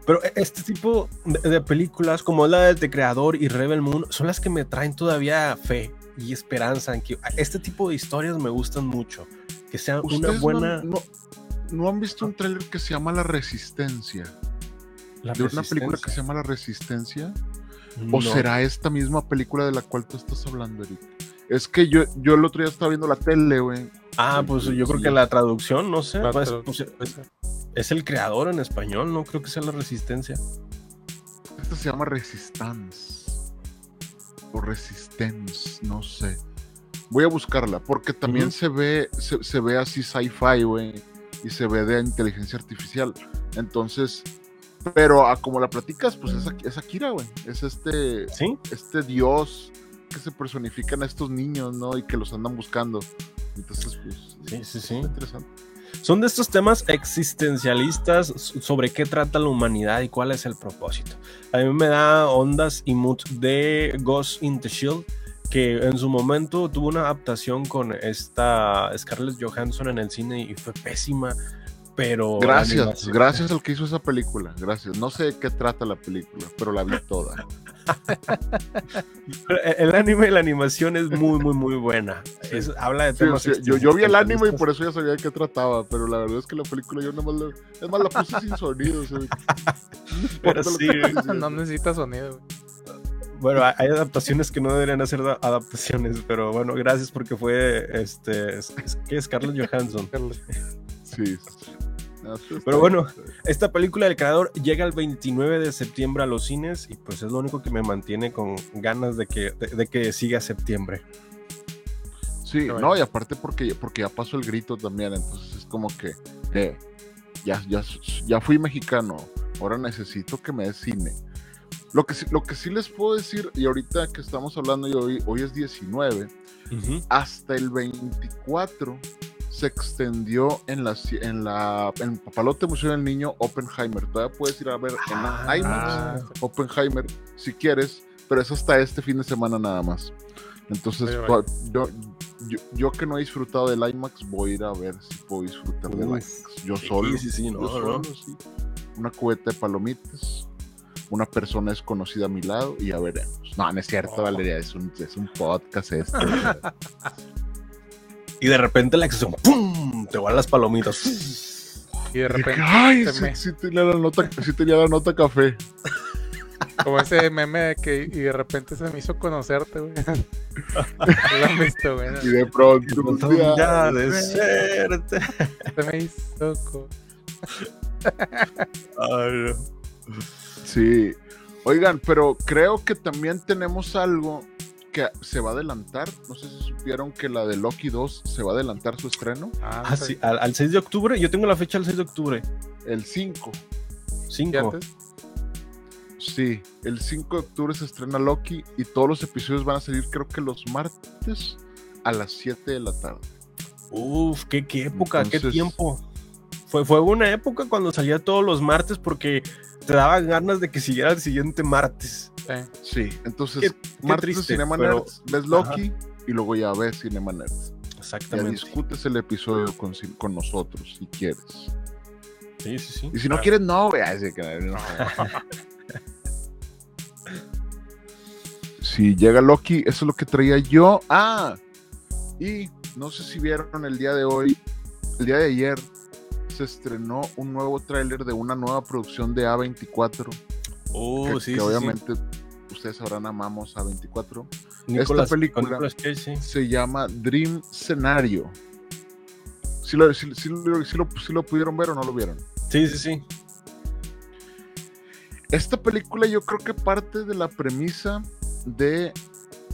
Pero e- este tipo de, de películas, como la de The Creador y Rebel Moon, son las que me traen todavía fe y esperanza. En que este tipo de historias me gustan mucho. Que sea una ¿Ustedes no buena. han- No, no han visto un tráiler que se llama La Resistencia? la De una película que se llama La Resistencia. No. ¿O será esta misma película de la cual tú estás hablando, Eric? Es que yo, yo el otro día estaba viendo la tele, güey. Ah, pues yo creo que la traducción, no sé. La pues, tra- pues, es el creador en español, no creo que sea la resistencia. Esta se llama Resistance. O Resistance, no sé. Voy a buscarla, porque también se ve, se, se ve así sci-fi, güey. Y se ve de inteligencia artificial. Entonces, pero a como la platicas, pues es, es Akira, güey. Es este, ¿Sí? este dios que se personifican a estos niños, ¿no? Y que los andan buscando. Entonces, pues, Sí, sí, sí. interesante. Son de estos temas existencialistas so- sobre qué trata la humanidad y cuál es el propósito. A mí me da ondas y mood de Ghost in the Shield, que en su momento tuvo una adaptación con esta Scarlett Johansson en el cine y fue pésima, pero... Gracias, gracias al que hizo esa película. Gracias. No sé de qué trata la película, pero la vi toda. El el anime y la animación es muy, muy, muy buena. Es- habla de temas sí, yo, yo vi el anime y por eso ya sabía de qué trataba, pero la verdad es que la película yo nada más la, es más, la puse sin sonido. o sea, no Pero sí, necesita sonido. Bueno, hay adaptaciones que no deberían hacer da- adaptaciones, pero bueno, gracias porque fue este, es- es- ¿qué es Scarlett Johansson? Sí, Pero bueno. Esta película del creador llega el 29 de septiembre a los cines y pues es lo único que me mantiene con ganas de que, de, de que siga septiembre. Sí, no, bueno. y aparte porque, porque ya pasó el grito también, entonces es como que, eh, ya, ya, ya fui mexicano, ahora necesito que me des cine. Lo que, sí- lo que sí les puedo decir, y ahorita que estamos hablando, y hoy, hoy es 19, hasta el 24 se extendió en la en la en Papalote Museo del Niño Oppenheimer. Todavía puedes ir a ver en Ah. IMAX Ah, Oppenheimer si quieres, pero es hasta este fin de semana nada más. Entonces, yo, yo, yo que no he disfrutado del IMAX, voy a ir a ver si puedo disfrutar del IMAX. Yo sí, solo. sí, sí, no, yo solo, no. sí. Una cubeta de palomitas, una persona desconocida a mi lado y ya veremos. No, no es cierto, Oh. Valeria, es un, es un podcast este. Y de repente la excepción, ¡pum! Te van las palomitas. Y de repente, Ay, se sí, me- sí tenía la nota, sí tenía la nota café. como ese meme de que y de repente se me hizo conocerte, güey. Lo han visto, güey. Y de pronto, un día, día de suerte. Se me hizo co- Ay, no. Sí. Oigan, pero creo que también tenemos algo que se va a adelantar. No sé si supieron que la de Loki 2 se va a adelantar su estreno. Ah, Ah, sí, al, al 6 de octubre. Yo tengo la fecha al 6 de octubre. El 5. ¿Y 5. antes? Sí, el 5 de octubre se estrena Loki y todos los episodios van a salir creo que los martes a las 7 de la tarde. Uf, qué, qué época, qué tiempo. Fue, fue una época cuando salía todos los martes porque te daban ganas de que siguiera el siguiente martes. Sí, entonces Qué- qué martes triste, Cinema pero- Nerds, ves Loki y luego ya ves Cinema Nerds. Ya Exactamente. discutes el episodio con, con nosotros si quieres. Sí, sí, sí. Y si no quieres, no. Así que, no. Si llega Loki, eso es lo que traía yo. Ah, y no sé si vieron el día de hoy, el día de ayer, se estrenó un nuevo tráiler de una nueva producción de A24. Oh, que, sí, que sí, obviamente ustedes sabrán, amamos A24. sí. Nicolas- película- Cage. Se llama Dream Scenario. ¿Sí lo, sí lo- sí lo- sí lo pudieron ver o no lo vieron? Sí, sí, sí. Esta película yo creo que parte de la premisa de,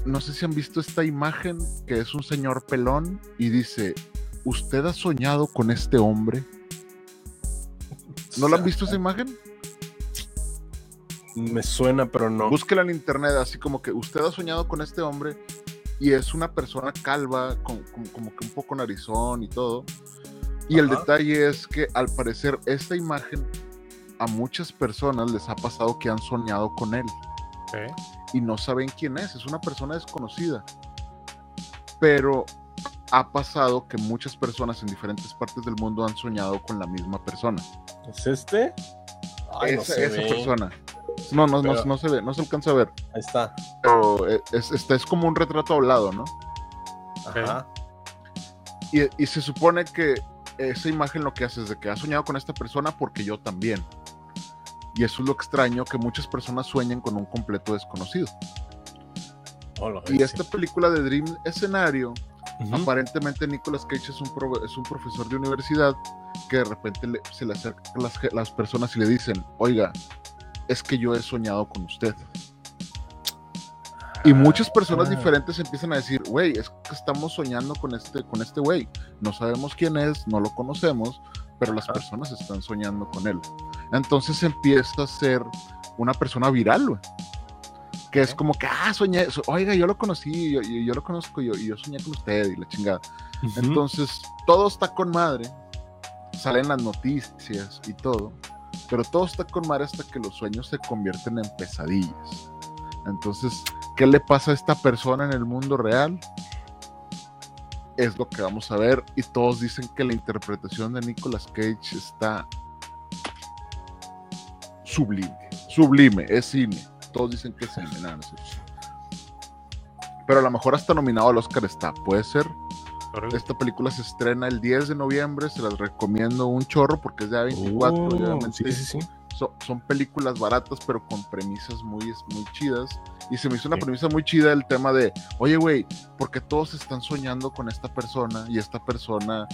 no sé si han visto esta imagen, que es un señor pelón y dice, ¿usted ha soñado con este hombre? ¿No la han visto esa imagen? Me suena, pero no. Búsquela en internet, así como que usted ha soñado con este hombre y es una persona calva, con, con- como que un poco narizón y todo. Y el detalle es que al parecer esta imagen a muchas personas les ha pasado que han soñado con él. Ok. y no saben quién es, es una persona desconocida. Pero ha pasado que muchas personas en diferentes partes del mundo han soñado con la misma persona. ¿Es este? Ay, no esa esa persona. No, no, no, Pero- no se ve, no se alcanza a ver. Ahí está. Pero eh, es, este es como un retrato hablado, ¿no? Ajá. Y, y se supone que esa imagen lo que hace es de que ha soñado con esta persona porque yo también. Y eso es lo extraño, que muchas personas sueñan con un completo desconocido. Hola, Y esta película de Dream Escenario. Aparentemente Nicolas Cage es un, pro- es un profesor de universidad que de repente le- se le acercan las, las personas y le dicen, oiga, es que yo he soñado con usted. Y muchas personas Ah. diferentes empiezan a decir, güey, es que estamos soñando con este con este güey. No sabemos quién es, no lo conocemos, pero las personas están soñando con él. Entonces empieza a ser una persona viral, güey. Que es como que, ah, soñé, so- oiga, yo lo conocí, yo, yo, yo lo conozco, yo, yo soñé con usted y la chingada. Entonces, todo está con madre. Salen las noticias y todo. Pero todo está con madre hasta que los sueños se convierten en pesadillas. Entonces, ¿qué le pasa a esta persona en el mundo real? Es lo que vamos a ver. Y todos dicen que la interpretación de Nicolas Cage está sublime. Sublime, es cine. Todos dicen que es cine. Pero a lo mejor hasta nominado al Oscar está. Puede ser. Esta película se estrena el 10 de noviembre, se las recomiendo un chorro porque es de A24 y Oh, obviamente sí, sí, sí. so- son películas baratas pero con premisas muy, muy chidas. Y se me hizo una premisa muy chida el tema de, oye güey, porque todos están soñando con esta persona y esta persona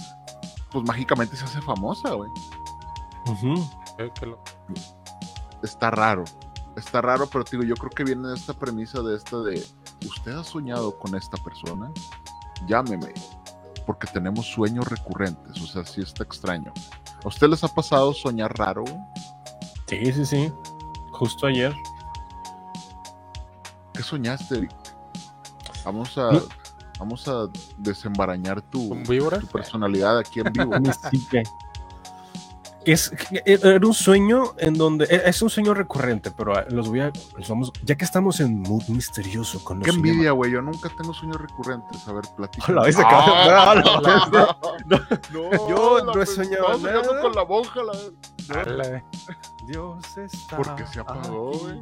pues mágicamente se hace famosa, güey. Lo- Está raro. Está raro, pero digo, yo creo que viene de esta premisa de esta de, ¿usted ha soñado con esta persona? Llámeme, porque tenemos sueños recurrentes, o sea, sí está extraño. ¿A usted les ha pasado soñar raro? Sí, sí, sí. Justo ayer. ¿Qué soñaste, Eric? Vamos a, vamos a desembarañar tu personalidad aquí en vivo. Mi psique. Es, era un sueño en donde e, es un sueño recurrente, pero ah, los voy a los vamos, ya que estamos en mood misterioso con los Qué envidia, güey. Yo nunca tengo sueños recurrentes. A ver, platica. De- Ah, no, no, no, Yo la no he soñado nada. con la monja. La... Dios está. Porque se apagó, güey.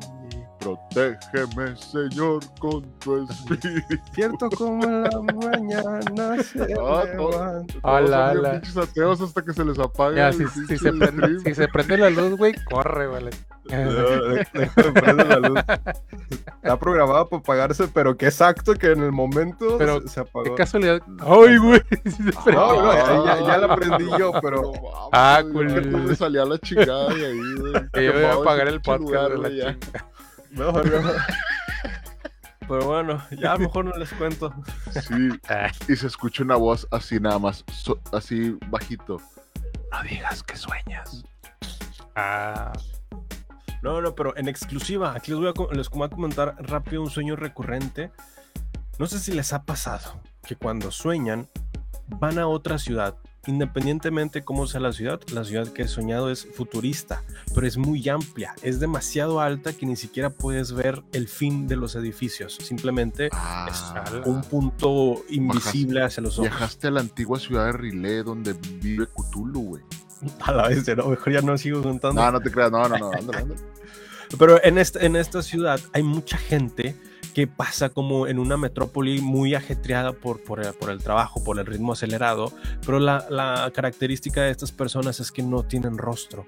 Protégeme, Señor, con tu espíritu. Cierto como la mañana se Ah, todo- levanta. Ala. pinches ateos hasta que se les apaga. Ya, si, si se prende, si se prende la luz, güey, corre, vale. Prende la luz. Está programada para apagarse, pero qué exacto que en el momento Pero, se, se apagó. Qué casualidad. Ay, güey. se prende. No, no, ya, ya- ya la aprendí yo, pero Ah, cool. que me salía la chingada de ahí, güey. Que yo voy a apagar el podcast de la. Mejor no. Pero bueno, ya a lo mejor no les cuento. Sí, Ah, y se escucha una voz así nada más, so- así bajito. No digas que sueñas. Ah, No, no, pero en exclusiva, aquí les voy a, les voy a comentar rápido un sueño recurrente. No sé si les ha pasado que cuando sueñan van a otra ciudad independientemente cómo sea la ciudad, la ciudad que he soñado es futurista, pero es muy amplia, es demasiado alta que ni siquiera puedes ver el fin de los edificios, simplemente Ah, es un punto invisible hacia los ojos. Viajaste a la antigua ciudad de Rilé donde vive Cthulhu, güey. A la vez, no, mejor ya no sigo contando. No, no te creas, no, no, no. Pero en esta, en esta ciudad hay mucha gente que pasa como en una metrópoli muy ajetreada por, por, el, por el trabajo, por el ritmo acelerado, pero la, la, característica de estas personas es que no tienen rostro.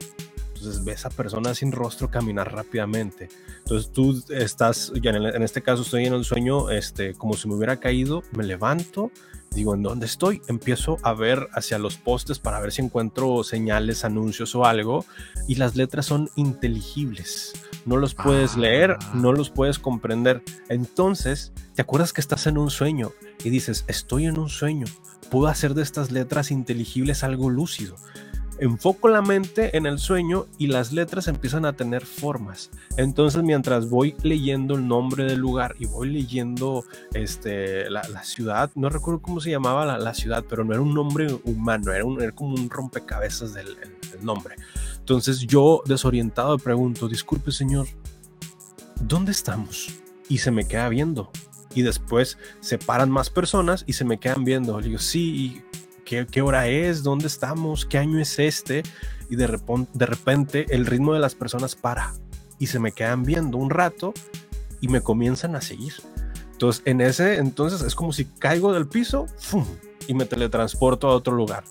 Entonces ves a personas sin rostro caminar rápidamente. Entonces tú estás, ya en, en este caso estoy en un sueño, este, como si me hubiera caído, me levanto, digo, ¿en dónde estoy? Empiezo a ver hacia los postes para ver si encuentro señales, anuncios o algo, y las letras son inteligibles. No los puedes Ah. leer, no los puedes comprender. Entonces, te acuerdas que estás en un sueño y dices, estoy en un sueño, puedo hacer de estas letras inteligibles algo lúcido. Enfoco la mente en el sueño y las letras empiezan a tener formas. Entonces, mientras voy leyendo el nombre del lugar y voy leyendo este, la, ciudad, no recuerdo cómo se llamaba la, ciudad, pero no era un nombre humano, era, un, era como un rompecabezas del el, el nombre. Entonces, yo desorientado pregunto, disculpe señor, ¿dónde estamos? Y se me queda viendo. Y después se paran más personas y se me quedan viendo. Le digo, sí, ¿Qué, ¿qué, hora es? ¿Dónde estamos? ¿Qué año es este? Y de, repente, de repente el ritmo de las personas para y se me quedan viendo un rato y me comienzan a seguir. Entonces, en ese entonces es como si caigo del piso y me teletransporto a otro lugar.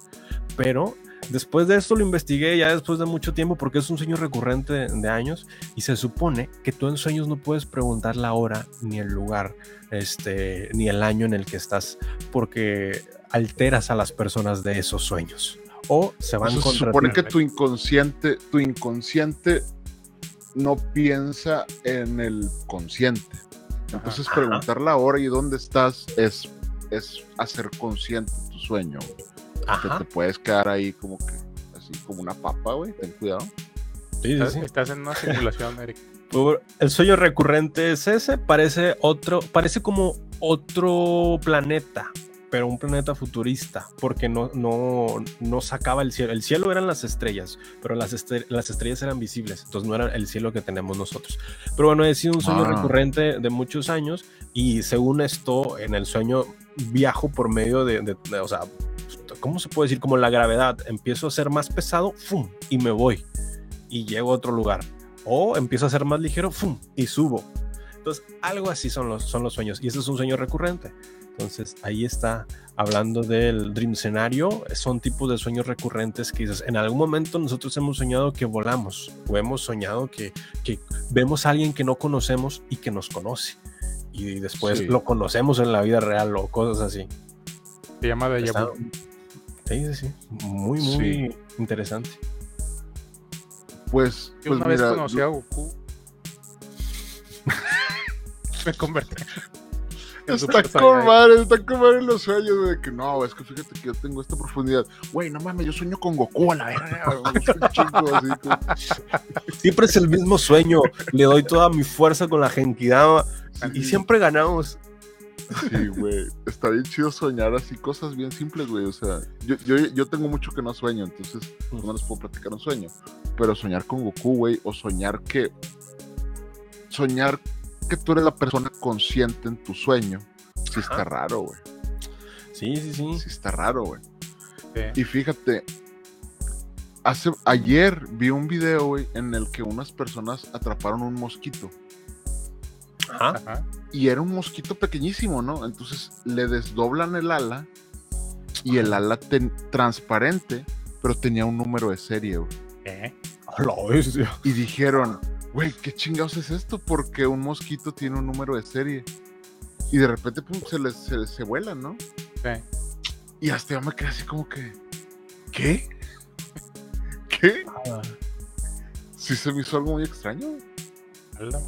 Pero después de esto lo investigué ya después de mucho tiempo porque es un sueño recurrente de, de años y se supone que tú en sueños no puedes preguntar la hora ni el lugar este, ni el año en el que estás porque alteras a las personas de esos sueños o se van Eso contra se supone ti. que tu inconsciente tu inconsciente no piensa en el consciente entonces Ajá. preguntar la hora y dónde estás es es hacer consciente tu sueño que te puedes quedar ahí como que así como una papa güey ten cuidado Sí, sí, Estás, sí. estás en una simulación, Eric. El sueño recurrente es ese, parece otro, parece como otro planeta, pero un planeta futurista, porque no, no, no sacaba el cielo. El cielo eran las estrellas, pero las, estre- las estrellas eran visibles, entonces no era el cielo que tenemos nosotros. Pero bueno, he sido un sueño Ah. recurrente de muchos años y según esto, en el sueño viajo por medio de, de- de- o sea, ¿cómo se puede decir? Como la gravedad, empiezo a ser más pesado, ¡fum! y me voy y llego a otro lugar. O empiezo a ser más ligero, ¡fum! y subo. Entonces, algo así son los, son los sueños. Y ese es un sueño recurrente. Entonces, ahí está hablando del dream escenario. Son tipos de sueños recurrentes que dices, en algún momento nosotros hemos soñado que volamos. O hemos soñado que, que vemos a alguien que no conocemos y que nos conoce. Y después Sí. lo conocemos en la vida real o cosas así. Se llama de Está- Sí, sí, sí. Muy, muy interesante. pues, pues una vez mira, conocí a Goku. Me convertí. En Está con madre, está con madre los sueños, güey, de que no, es que fíjate que yo tengo esta profundidad. Güey, no mames, yo sueño con Goku a la verga, Siempre es el mismo sueño. Le doy toda mi fuerza con la Genkidama y, y siempre ganamos. Sí, güey, está bien chido soñar así, cosas bien simples, güey, o sea, yo, yo, yo tengo mucho que no sueño, entonces pues, no les puedo platicar un sueño, pero soñar con Goku, güey, o soñar que, soñar que tú eres la persona consciente en tu sueño, sí está raro, güey, Sí, sí, sí. sí está raro, güey. Sí. Y fíjate, hace, ayer vi un video, güey, en el que unas personas atraparon un mosquito. Ajá. Ajá. Y era un mosquito pequeñísimo, ¿no? Entonces le desdoblan el ala y el ala ten- transparente, pero tenía un número de serie, güey. Bestia. Y dijeron, güey, ¿qué chingados es esto? Porque un mosquito tiene un número de serie. Y de repente, pum, se les se, se vuelan, ¿no? Sí. Y hasta yo me quedé así como que, ¿qué? ¿Qué? Ah, Sí se me hizo algo muy extraño, man.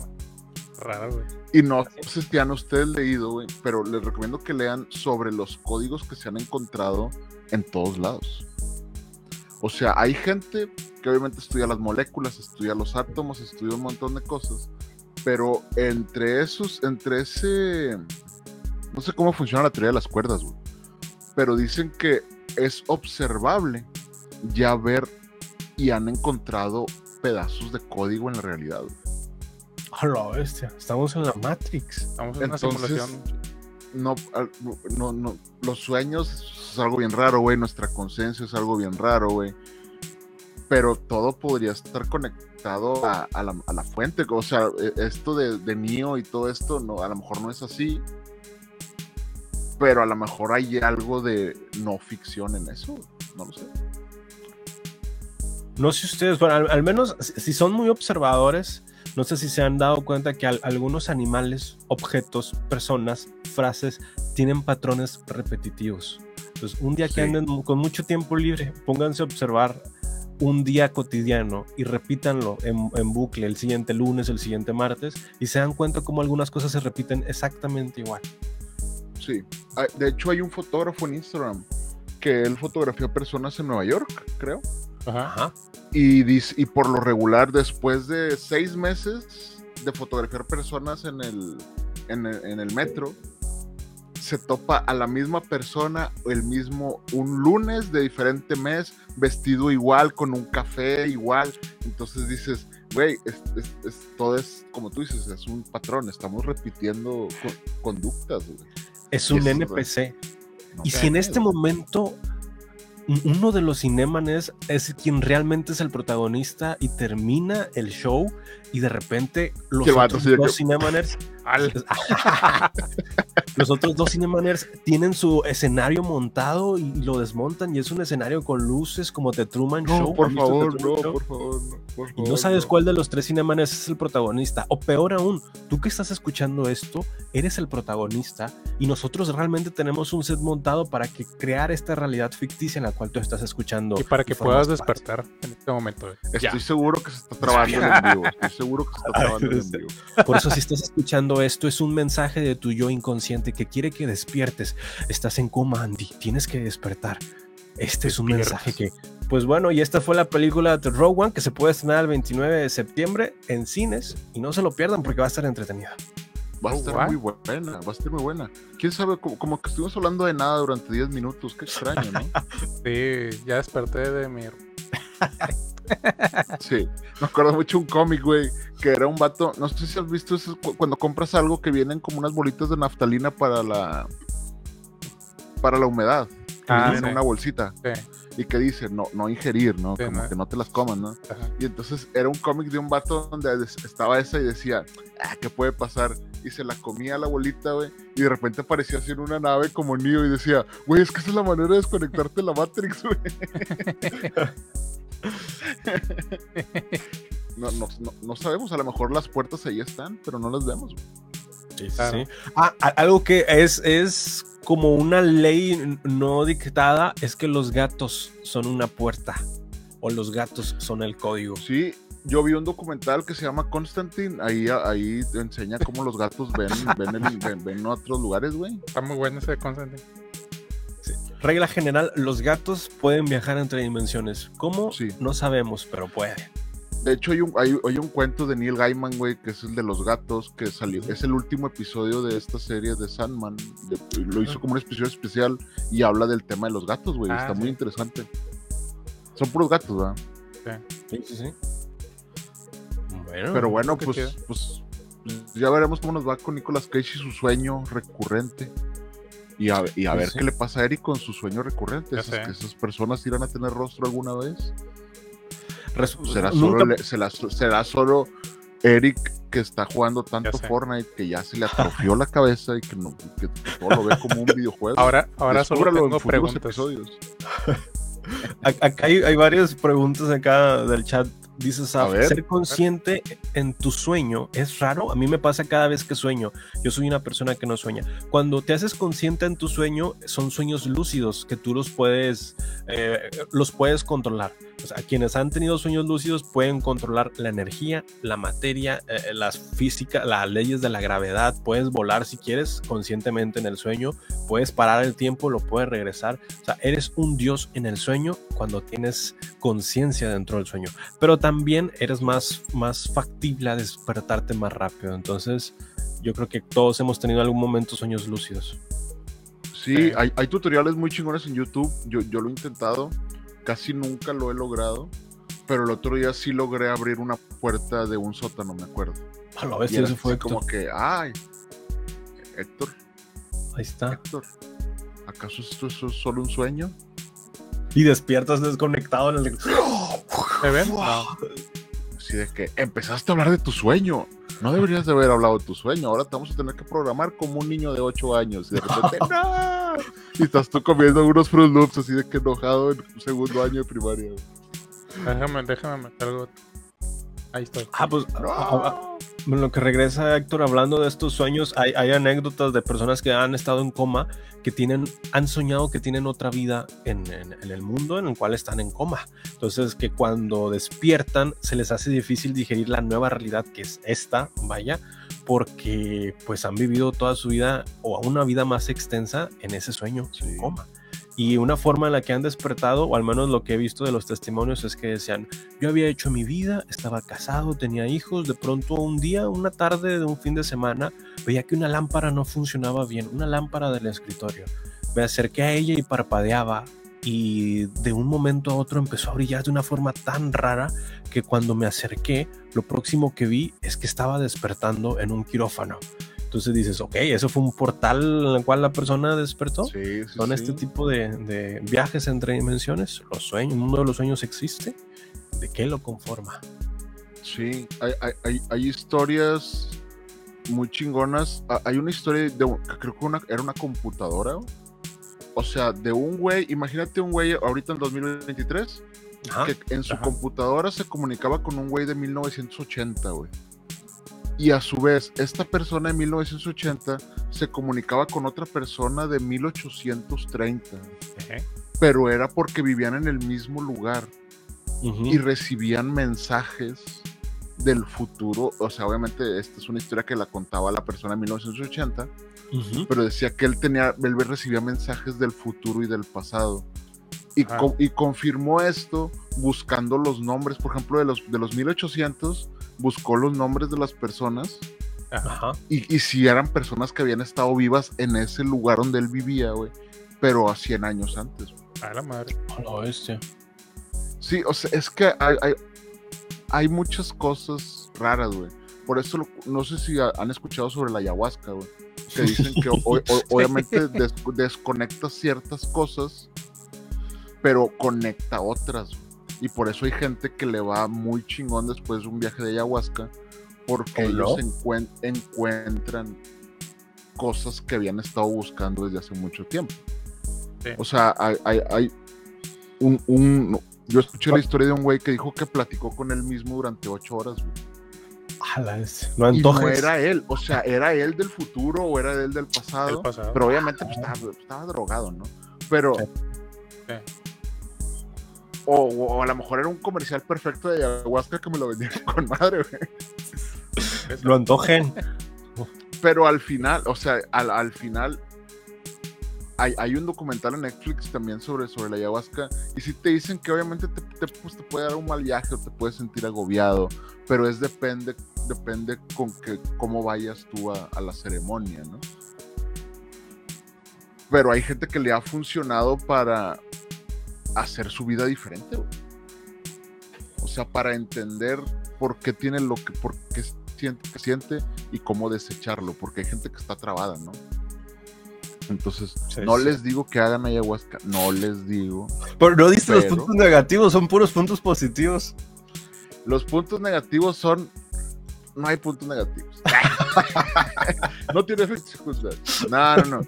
Raro, güey. Y no sé si han ustedes leído, güey, pero les recomiendo que lean sobre los códigos que se han encontrado en todos lados. O sea, hay gente que obviamente estudia las moléculas, estudia los átomos, estudia un montón de cosas, pero entre esos, entre ese, no sé cómo funciona la teoría de las cuerdas, güey, pero dicen que es observable ya ver y han encontrado pedazos de código en la realidad. güey. A la bestia, estamos en la Matrix. Estamos en una Entonces, simulación. No, no, no, los sueños es algo bien raro, güey. Nuestra conciencia es algo bien raro, güey. Pero todo podría estar conectado a, la, fuente. O sea, e- esto de, de Neo y todo esto, a lo mejor no es así. Pero a lo mejor hay algo de no ficción en eso. No lo sé. No sé ustedes, bueno, al, menos si si son muy observadores, no sé si se han dado cuenta que al- algunos animales, objetos, personas, frases tienen patrones repetitivos. Entonces, un día que Sí. anden con mucho tiempo libre, pónganse a observar un día cotidiano y repítanlo en, en bucle el siguiente lunes, el siguiente martes, y se dan cuenta como algunas cosas se repiten exactamente igual. Sí. Ah, De hecho, hay un fotógrafo en Instagram que él fotografió personas en Nueva York, creo. Ajá. Y, dis- y por lo regular, después de seis meses de fotografiar personas en el, en el, en el metro, se topa a la misma persona el mismo un lunes de diferente mes, vestido igual, con un café igual. Entonces dices, güey, es- es- es- todo es, como tú dices, es un patrón, estamos repitiendo co- conductas, güey. Es un NPC. No Y si en este momento un- uno de los Cinemanes es quien realmente es el protagonista y termina el show y de repente los vato otros de dos que- Cinemaners los otros dos Cinemaners tienen su escenario montado y lo desmontan y es un escenario con luces como The Truman No, Show. por ¿Han visto The favor, Truman no, Show? por favor, no, por Y favor. no sabes no. cuál de los tres Cinemanes es el protagonista. O peor aún, tú que estás escuchando esto, eres el protagonista y nosotros realmente tenemos un set montado para que crear esta realidad ficticia en la cual tú estás escuchando. y para que y puedas parte. despertar en este momento. güey. Ya. Estoy seguro que se está trabando en vivo. Estoy seguro que se está trabando en vivo. Por eso si estás escuchando esto es un mensaje de tu yo inconsciente que quiere que despiertes. Estás en coma, Andy. Tienes que despertar. Este es un Despiertas. mensaje que... Pues bueno, y esta fue la película The Rogue One que se puede estrenar el 29 de septiembre en cines y no se lo pierdan porque va a estar entretenida. Va a Oh, estar muy buena, va a estar muy buena. ¿Quién sabe? Como, como que estuvimos hablando de nada durante 10 minutos. Qué extraño, ¿no? Sí, ya desperté de mi. Sí. Me acuerdo mucho un cómic, güey, que era un vato. No sé si has visto eso cu- cuando compras algo que vienen como unas bolitas de naftalina para la. para la humedad. Que Ah, vienen en una bolsita. Sí, Y que dice, no, no ingerir, ¿no? Sí, como no. que no te las comas, ¿no? ajá. Y entonces era un cómic de un vato donde estaba esa y decía, ah, ¿qué puede pasar? Y se la comía la bolita, güey. Y de repente aparecía así en una nave como Neo y decía, güey, es que esa es la manera de desconectarte de la Matrix, güey. no, no, no, no sabemos, a lo mejor las puertas ahí están, pero no las vemos. Sí, sí, Claro. sí. Ah, algo que es, es como una ley no dictada es que los gatos son una puerta o los gatos son el código. Sí, yo vi un documental que se llama Constantine, ahí, ahí te enseña cómo los gatos ven, ven, el- ven- ven otros lugares, güey. Está muy bueno ese Constantine. Regla general, los gatos pueden viajar entre dimensiones. ¿Cómo? Sí. No sabemos, pero puede. De hecho, hay un, hay, hay un cuento de Neil Gaiman, güey, que es el de los gatos, que salió. Es el último episodio de esta serie de Sandman. de- lo hizo como un episodio especial y habla del tema de los gatos, güey. Ah, Está sí. muy interesante. Son puros gatos, ¿verdad? Sí, sí, sí. Bueno, Pero bueno, pues, pues, pues, ya veremos cómo nos va con Nicolas Cage y su sueño recurrente. Y a, y a ver sí. qué le pasa a Eric con su sueño recurrente. Esas, sé. que esas personas irán a tener rostro alguna vez. res- Será nunca- solo, le- será, será solo Eric que está jugando tanto. Fortnite que ya se le atrofió la cabeza y que, no, que- que todo lo ve como un videojuego. Ahora, ahora solo tengo preguntas. episodios. Acá hay, hay varias preguntas acá del chat. Dice Saf, ser consciente en tu sueño es raro. A mí me pasa cada vez que sueño. Yo soy una persona que no sueña. Cuando te haces consciente en tu sueño, son sueños lúcidos que tú los puedes, eh, los puedes controlar. O sea, quienes han tenido sueños lúcidos pueden controlar la energía, la materia, eh, las físicas, las leyes de la gravedad. Puedes volar si quieres conscientemente en el sueño. Puedes parar el tiempo, lo puedes regresar. O sea, eres un dios en el sueño cuando tienes conciencia dentro del sueño. Pero también eres más, más factible a despertarte más rápido. Entonces, yo creo que todos hemos tenido en algún momento sueños lúcidos. Sí. Hay, hay tutoriales muy chingones en YouTube. Yo, yo lo he intentado. Casi nunca lo he logrado. Pero el otro día sí logré abrir una puerta de un sótano, me acuerdo. A la Y vez, eso fue como que, ay, Héctor, Ahí está. Héctor, ¿acaso esto es solo un sueño? Y despiertas desconectado en el. ¿Me ven? No. Así de que empezaste a hablar de tu sueño. No deberías de haber hablado de tu sueño. Ahora te vamos a tener que programar como un niño de 8 años. Y de repente, ¡no! Y estás tú comiendo unos Fruit Loops así de que enojado en un segundo año de primaria. Déjame, déjame meter algo. Ahí estoy. Ah, pues ¡No! a- a- en lo que regresa Héctor hablando de estos sueños, hay, hay anécdotas de personas que han estado en coma, que tienen, han soñado que tienen otra vida en, en- en el mundo en el cual están en coma. Entonces, que cuando despiertan se les hace difícil digerir la nueva realidad que es esta, vaya, porque pues han vivido toda su vida o una vida más extensa en ese sueño, Sí. en coma. Y una forma en la que han despertado, o al menos lo que he visto de los testimonios, es que decían, yo había hecho mi vida, estaba casado, tenía hijos, de pronto un día, una tarde de un fin de semana, veía que una lámpara no funcionaba bien, una lámpara del escritorio. Me acerqué a ella y parpadeaba y de un momento a otro empezó a brillar de una forma tan rara que cuando me acerqué, lo próximo que vi es que estaba despertando en un quirófano. Entonces dices, ok, eso fue un portal en el cual la persona despertó. Sí, sí, Son sí. este tipo de, de viajes entre dimensiones. Los sueños, el mundo de los sueños existe. ¿De qué lo conforma? Sí, hay, hay, hay, hay historias muy chingonas. Hay una historia de, creo que una, era una computadora. O sea, de un güey, imagínate un güey ahorita en 2023 Ajá. que en su Ajá. computadora se comunicaba con un güey de 1980, güey. Y a su vez, esta persona de 1980 se comunicaba con otra persona de 1830. Ejé. Pero era porque vivían en el mismo lugar y recibían mensajes del futuro. O sea, obviamente esta es una historia que la contaba la persona en 1980, Ujú. pero decía que él tenía, él recibía mensajes del futuro y del pasado. Y, Ah. co- y confirmó esto buscando los nombres, por ejemplo, de los, de los 1800, buscó los nombres de las personas Ajá. Y, y si eran personas que habían estado vivas en ese lugar donde él vivía, güey, pero a 100 años antes. güey. A la madre. A la bestia. Sí, o sea, es que hay, hay, hay muchas cosas raras, güey. Por eso, lo- no sé si ha- han escuchado sobre la ayahuasca, güey. Que dicen que o- o- obviamente des- desconecta ciertas cosas, pero conecta otras. güey. Y por eso hay gente que le va muy chingón después de un viaje de ayahuasca, porque ¿O ellos encuentran cosas que habían estado buscando desde hace mucho tiempo. Sí. O sea, hay, hay, hay un, un- Yo escuché la historia de un güey que dijo que platicó con él mismo durante ocho horas, güey. A la bestia. No Y no era él, o sea, era él del futuro o era él del pasado. Pasado. Pero obviamente pues, estaba, estaba drogado, ¿no? Pero. Sí. O, o a lo mejor era un comercial perfecto de ayahuasca que me lo vendieron con madre, güey. Lo antojen. Pero al final, o sea, al, al final. Hay, hay un documental en Netflix también sobre, sobre la ayahuasca. Y si te dicen que obviamente te, te, pues, te puede dar un mal viaje o te puedes sentir agobiado. Pero es depende, depende con que cómo vayas tú a, a la ceremonia, ¿no? Pero hay gente que le ha funcionado para hacer su vida diferente, güey. O sea, para entender por qué tiene lo que, por qué siente que siente y cómo desecharlo, porque hay gente que está trabada, ¿no? Entonces, Sí, no sí. les digo que hagan ayahuasca, no les digo. Pero no diste los puntos negativos, son puros puntos positivos. Los puntos negativos son. No hay puntos negativos. no tiene efectos. No, no, no.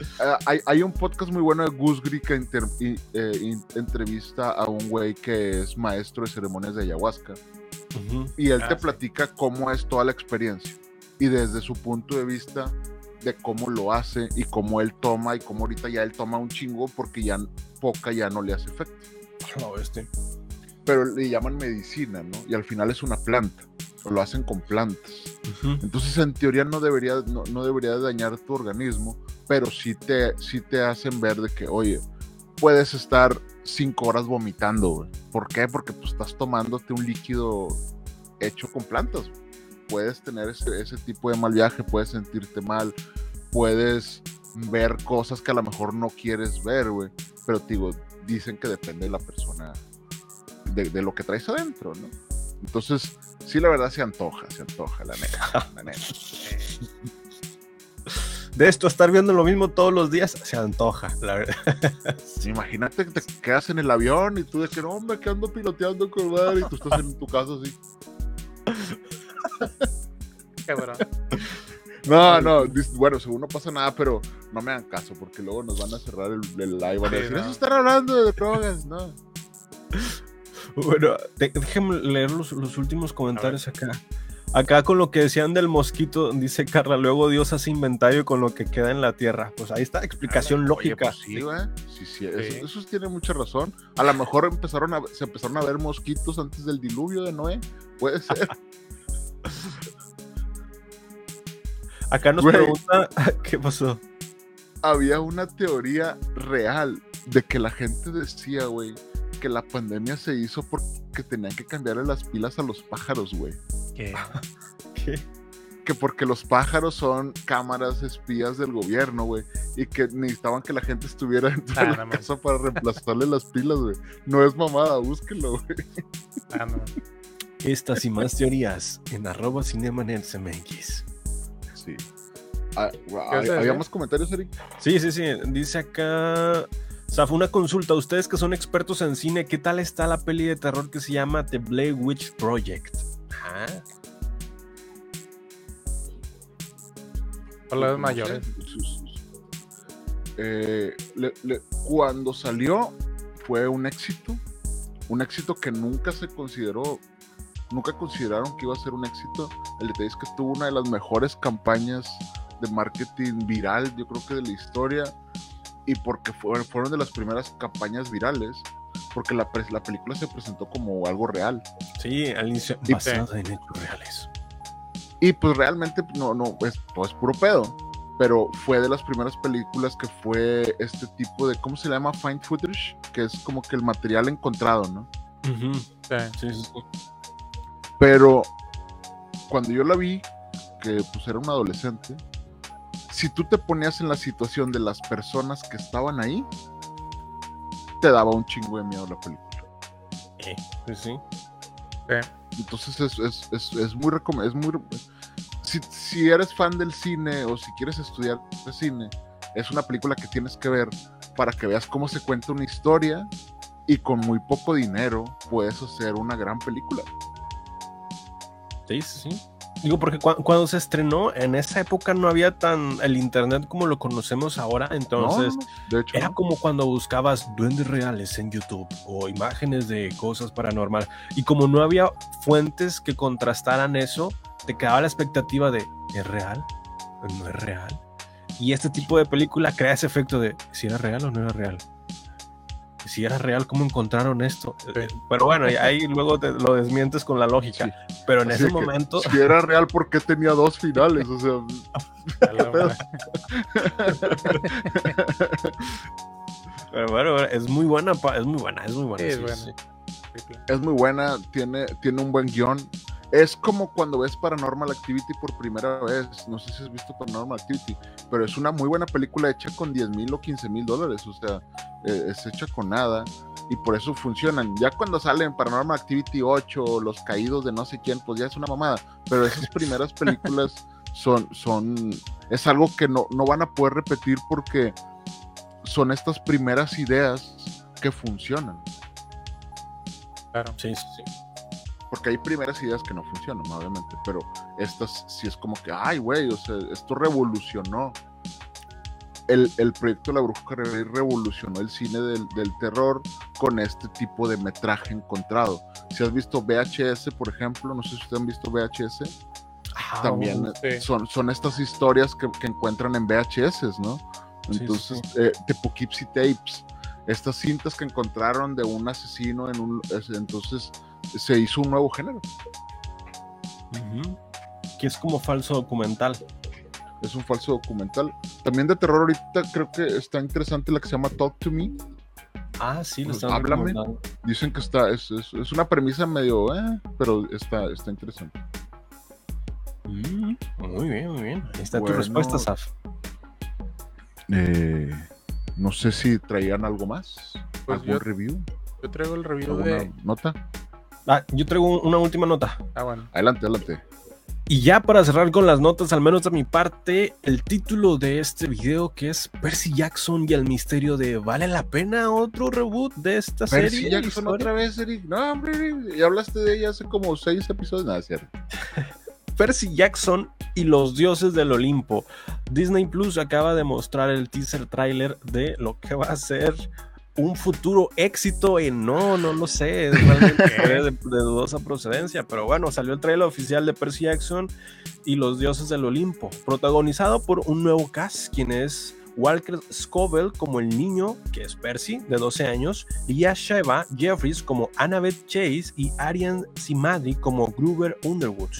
Eh, hay, hay un podcast muy bueno de Gus Gris que inter- y- eh, in- entrevista a un güey que es maestro de ceremonias de ayahuasca. Ujú. Y él Ah, te sí. platica cómo es toda la experiencia. Y desde su punto de vista de cómo lo hace y cómo él toma y cómo ahorita ya él toma un chingo porque ya poca ya no le hace efecto. A la bestia. Pero le llaman medicina, ¿no? Y al final es una planta. O lo hacen con plantas. Entonces en teoría no debería, no, no debería de dañar tu organismo, pero sí te, sí te hacen ver de que, oye, puedes estar cinco horas vomitando, güey. ¿Por qué? Porque pues, estás tomándote un líquido hecho con plantas. güey. Puedes tener ese, ese tipo de mal viaje, puedes sentirte mal, puedes ver cosas que a lo mejor no quieres ver, güey. Pero te digo, dicen que depende de la persona, de, de lo que traes adentro, ¿no? Entonces, sí, la verdad se antoja, se antoja, la neta, la neta. De esto, estar viendo lo mismo todos los días, se antoja, la verdad. Imagínate que te quedas en el avión y tú de que no, hombre, que ando piloteando con madre", y tú estás en tu casa así. Cabrón. No, no, dis- bueno, según no pasa nada, pero no me hagan caso porque luego nos van a cerrar el, el live. Van a decir, no. eso están hablando de drogas, no. Bueno, déjenme leer los, los últimos comentarios acá. Acá con lo que decían del mosquito, dice Carla, luego Dios hace inventario con lo que queda en la tierra. Pues ahí está, explicación Oye, lógica. pues sí. Sí, sí, eso, tiene mucha razón. A lo mejor empezaron a, se empezaron a ver mosquitos antes del diluvio de Noé. Puede ser. Acá nos Güey. pregunta, ¿qué pasó? Había una teoría real de que la gente decía, güey, que la pandemia se hizo porque tenían que cambiarle las pilas a los pájaros, güey. ¿Qué? ¿Qué? que porque los pájaros son cámaras espías del gobierno, güey, y que necesitaban que la gente estuviera dentro Ah, de la no casa para reemplazarle las pilas, güey. No es mamada, búsquenlo, güey. Ah, no. Estas y más teorías en arroba cinemanerdsmx. Sí. Ah, vas a ¿Había decir? más comentarios, Eric? Sí, sí, sí. Dice acá. Zaf, una consulta. Ustedes que son expertos en cine, ¿qué tal está la peli de terror que se llama The Blair Witch Project? Ah, Palabras No mayores. Eh, le- le- cuando salió fue un éxito, un éxito que nunca se consideró, nunca consideraron que iba a ser un éxito. El detalle es que tuvo una de las mejores campañas de marketing viral, yo creo que de la historia, y porque fueron, fueron de las primeras campañas virales, porque la, la película se presentó como algo real. sí, al inicio. Y- Basada en hechos reales. Y pues realmente no, no, es, todo es puro pedo. Pero fue de las primeras películas que fue este tipo de, ¿cómo se llama? Find footage, que es como que el material encontrado, ¿no? Ujú, Sí. Sí, sí, sí. Pero cuando yo la vi, que pues era un adolescente, si tú te ponías en la situación de las personas que estaban ahí, te daba un chingo de miedo la película. Sí, sí. Entonces es, es, es, es muy recom- es muy si, si eres fan del cine o si quieres estudiar de cine, es una película que tienes que ver para que veas cómo se cuenta una historia y con muy poco dinero puedes hacer una gran película. Sí, sí, sí. Digo, porque cua- cuando se estrenó, en esa época no había tan el internet como lo conocemos ahora, entonces no, de hecho, era no. como cuando buscabas duendes reales en YouTube o imágenes de cosas paranormales. Y como no había fuentes que contrastaran eso, te quedaba la expectativa de, ¿es real? ¿No es real? Y este tipo de película crea ese efecto de, ¿si era real o no era real? Si era real, ¿cómo encontraron esto? Sí. Pero bueno, y ahí luego te lo desmientes con la lógica. Sí. Pero en Así ese momento... si era real, ¿por qué tenía dos finales? O sea. Pero bueno, es muy buena, pa- es muy buena, es muy buena. Sí, es buena. es muy buena, tiene, tiene un buen guion. Es como cuando ves Paranormal Activity por primera vez. No sé si has visto Paranormal Activity, pero es una muy buena película hecha con 10 mil o 15 mil dólares. O sea, eh, es hecha con nada y por eso funcionan. Ya cuando salen Paranormal Activity 8 o Los Caídos de no sé quién, pues ya es una mamada. Pero esas primeras películas son, son, es algo que no, no van a poder repetir porque son estas primeras ideas que funcionan. Claro. Sí, sí, sí. Porque hay primeras ideas que no funcionan, obviamente, pero estas sí es como que, ay, güey, o sea, esto revolucionó. El, el proyecto La Bruja Rebelde revolucionó el cine del, del terror con este tipo de metraje encontrado. Si has visto VHS, por ejemplo, no sé si ustedes han visto VHS, Ah, también uh, eh, sí. son, son estas historias que, que encuentran en VHS, ¿no? Sí, Entonces, sí, eh, de Poughkeepsie Tapes, estas cintas que encontraron de un asesino en un... es- Entonces, se hizo un nuevo género. Que es como falso documental. es un falso documental. También de terror ahorita creo que está interesante la que se llama Talk to Me. Ah, sí, lo Pues, están háblame. Dicen que está, es, es- es una premisa medio, eh, pero está, está interesante. Mm, muy bien, muy bien. Ahí está Bueno. tu respuesta, Saf. Eh, no sé si traían algo más. Pues ¿Algún yo- review? Yo traigo el review ¿Alguna de. nota? Ah, yo traigo un- una última nota. Ah, bueno. Adelante, adelante. Y ya para cerrar con las notas, al menos de mi parte, el título de este video que es Percy Jackson y el misterio de ¿vale la pena otro reboot de esta Percy serie? Jackson Historia? otra vez, Eric. No, hombre, Eric, ya hablaste de ella hace como seis episodios. Nada, cierto. Percy Jackson y los dioses del Olimpo. Disney Plus acaba de mostrar el teaser trailer de lo que va a ser un futuro éxito en no, no lo sé, es realmente de, de dudosa procedencia, pero bueno, salió el trailer oficial de Percy Jackson y los dioses del Olimpo, protagonizado por un nuevo cast, quien es Walker Scoville como el niño, que es Percy, de 12 años, Lia Sheva Jeffries como Annabeth Chase y Arian Simadi como Gruber Underwood.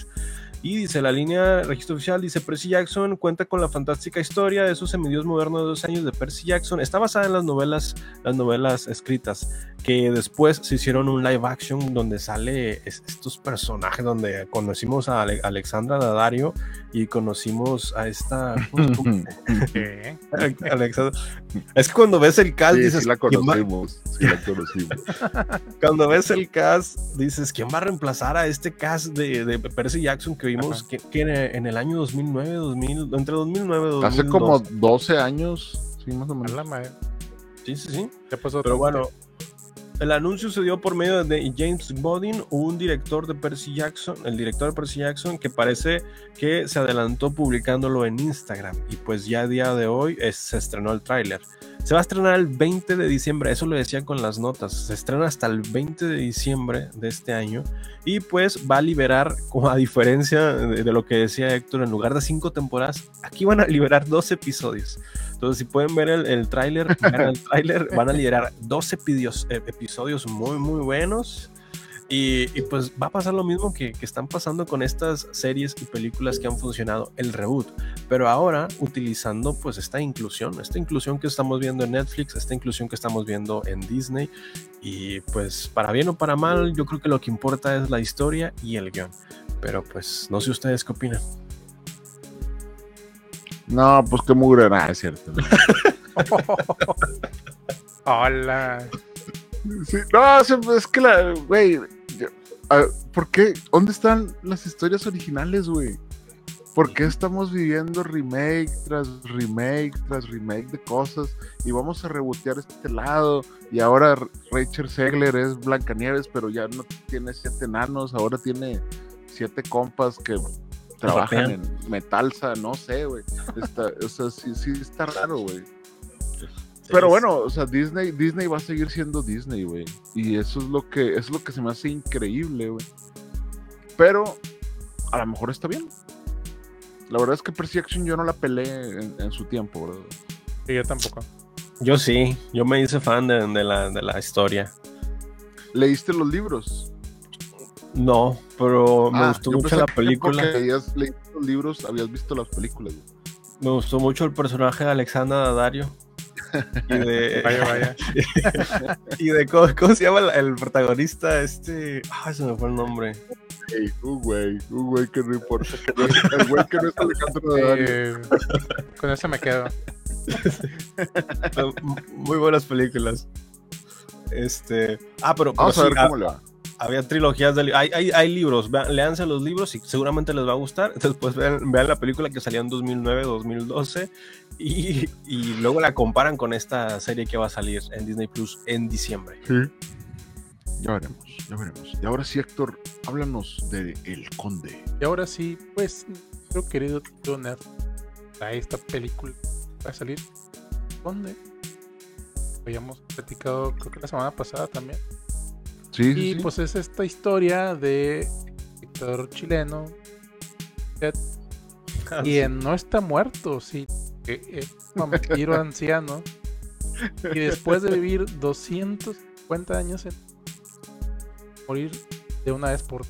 Y dice la línea registro oficial, dice Percy Jackson cuenta con la fantástica historia de esos semidios modernos de dos años de Percy Jackson. Está basada en las novelas, las novelas escritas, que después se hicieron un live action donde sale es- estos personajes, donde conocimos a Ale- Alexandra Daddario y conocimos a esta... Alexandra. Es que cuando ves el cast Sí, dices, sí la "¿Quién va- conocimos. Sí la conocimos. cuando ves el cast, dices, ¿quién va a reemplazar a este cast de, de Percy Jackson que vimos Ajá. que, que en, el año 2009, 2000, entre 2009 y 2012? Hace como 12 años, sí, más o menos. la madre. Sí, sí, sí. Ya pasó Pero bueno, el anuncio se dio por medio de James Bodin, un director de Percy Jackson, el director de Percy Jackson, que parece que se adelantó publicándolo en Instagram. Y pues ya a día de hoy es- se estrenó el tráiler. Se va a estrenar el 20 de diciembre, eso lo decía con las notas. Se estrena hasta el 20 de diciembre de este año. Y pues va a liberar, como a diferencia de, de lo que decía Héctor, en lugar de cinco temporadas, aquí van a liberar dos episodios. Entonces, si pueden ver el, el tráiler, van a liberar dos epidios- eh, episodios muy, muy buenos. Y, y pues va a pasar lo mismo que, que están pasando con estas series y películas que han funcionado, el reboot. Pero ahora utilizando pues esta inclusión, esta inclusión que estamos viendo en Netflix, esta inclusión que estamos viendo en Disney. Y pues para bien o para mal, yo creo que lo que importa es la historia y el guion. Pero pues no sé ustedes qué opinan. No, pues qué mugre, nada, es cierto. Hola. Sí, no, es que la, güey, ah, ¿por qué? ¿Dónde están las historias originales, güey? ¿Por qué estamos viviendo remake tras remake tras remake de cosas y vamos a rebotear este lado? Y ahora Rachel Segler es Blancanieves, pero ya no tiene siete enanos, ahora tiene siete compas que trabajan en Metalsa, no sé, güey. O sea, sí, sí está raro, güey. Pero bueno, o sea, Disney, Disney va a seguir siendo Disney, güey. Y eso es lo que, es lo que se me hace increíble, güey. Pero a lo mejor está bien. La verdad es que Percy Jackson yo no la peleé en, en su tiempo, ¿verdad? Sí, yo tampoco. Yo sí, yo me hice fan de, de la, de la historia. ¿Leíste los libros? No, pero me Ah, gustó mucho la película. Porque habías leído los libros, habías visto las películas, güey. Me gustó mucho el personaje de Alexandra Daddario. Y de, Vaya, vaya. y de cómo, cómo se llama el, el protagonista, este. Ah, se me fue el nombre. Ey, un güey, un güey que no importa. que no el güey que no es Alejandro Daddario. Eh, con eso me quedo. Muy buenas películas. Este. Ah, pero, pero Vamos a sí, ver ah, cómo le va. Había trilogías de li- hay, hay, hay libros, vean, léanse los libros y seguramente les va a gustar. Después vean, vean la película que salió en 2009, 2012 y, y luego la comparan con esta serie que va a salir en Disney Plus en diciembre. Sí. Ya veremos, ya veremos. Y ahora sí, Héctor, háblanos de El Conde. Y ahora sí, pues, creo querido Nerd, trae esta película va a salir. ¿Dónde? Habíamos platicado, creo que la semana pasada también. Sí, Y sí. pues es esta historia de dictador chileno, quien no está muerto, sí, que es un vampiro anciano. Y después de vivir 250 años en morir de una vez por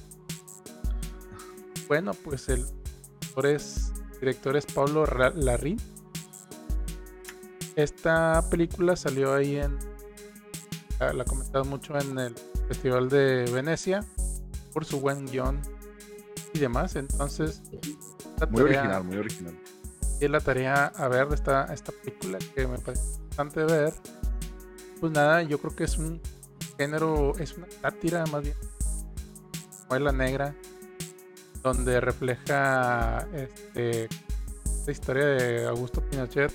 bueno, pues el director es, director es Pablo Larrín. Esta película salió ahí en. La, la comentaron mucho en el Festival de Venecia por su buen guion y demás. Entonces, esta Muy tarea- original, muy original. di la tarea a ver esta, esta película que me parece bastante ver. Pues nada, yo creo que es un género, es una sátira más bien. Novela negra, donde refleja este, la historia de Augusto Pinochet.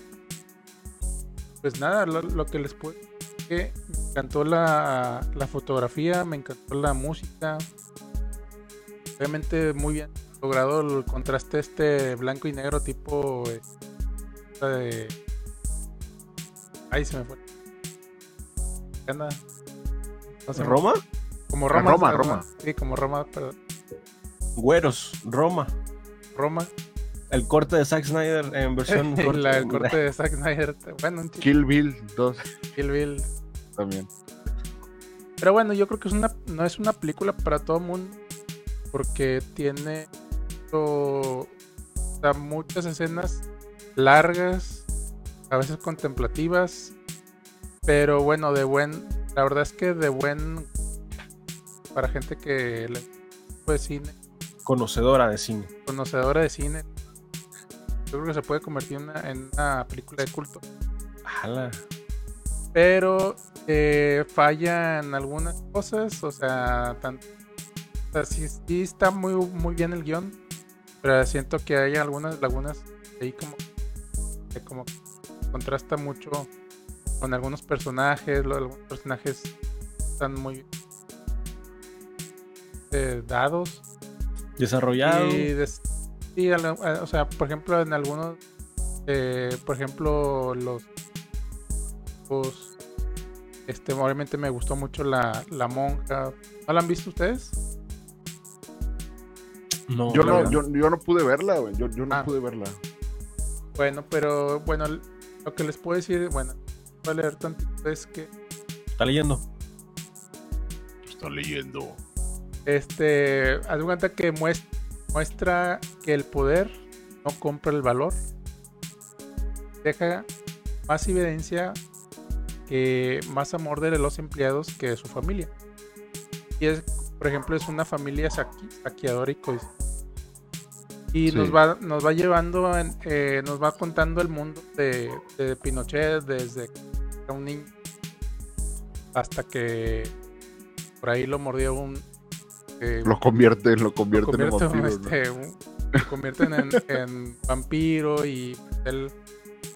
Pues nada, lo, lo que les puedo que me encantó la, la fotografía, me encantó la música. Obviamente muy bien logrado el contraste este blanco y negro tipo eh, de... Ay, se me fue. ¿Qué anda? No sé, ¿Roma? Como Ah, Roma. Roma, Roma. Roma. Sí, como Roma, perdón. Güeros, Roma. Roma. El corte de Zack Snyder en versión corte. La- el corte de Zack Snyder. Bueno, un Kill Bill 2 Kill Bill. también. Pero bueno, yo creo que es una, no es una película para todo el mundo. Porque tiene o sea, muchas escenas largas, a veces contemplativas. Pero bueno, de buen. La verdad es que de buen. Para gente que le pues cine, Conocedora de cine. conocedora de cine. Yo creo que se puede convertir en una, en una película de culto. Ala. pero eh, falla en algunas cosas, o sea, o sea, sí, sí está muy, muy bien el guion, pero siento que hay algunas lagunas ahí como que como contrasta mucho con algunos personajes, lo- algunos personajes están muy eh, dados Desarrollado. y des- sí, o sea, por ejemplo, en algunos, eh, por ejemplo, los, los- este, obviamente me gustó mucho la, la monja. ¿No la han visto ustedes? No, Yo no, yo, yo no pude verla, güey. Yo, yo no Ah. pude verla. Bueno, pero bueno, lo que les puedo decir, bueno, voy a leer tantito es que Está leyendo. Está leyendo. Este, haz cuenta que mues- muestra que el poder no compra el valor. Deja más evidencia que más amor de los empleados que de su familia. Y es, por ejemplo, es una familia saqui- saqueadora y codiciosa. Y Sí. nos va, nos va llevando, en- eh, nos va contando el mundo de, de Pinochet desde que era un niño hasta que por ahí lo mordió un eh, Lo convierte, lo lo convierte, convierte, en vampiro. este, lo convierten en, en vampiro y él,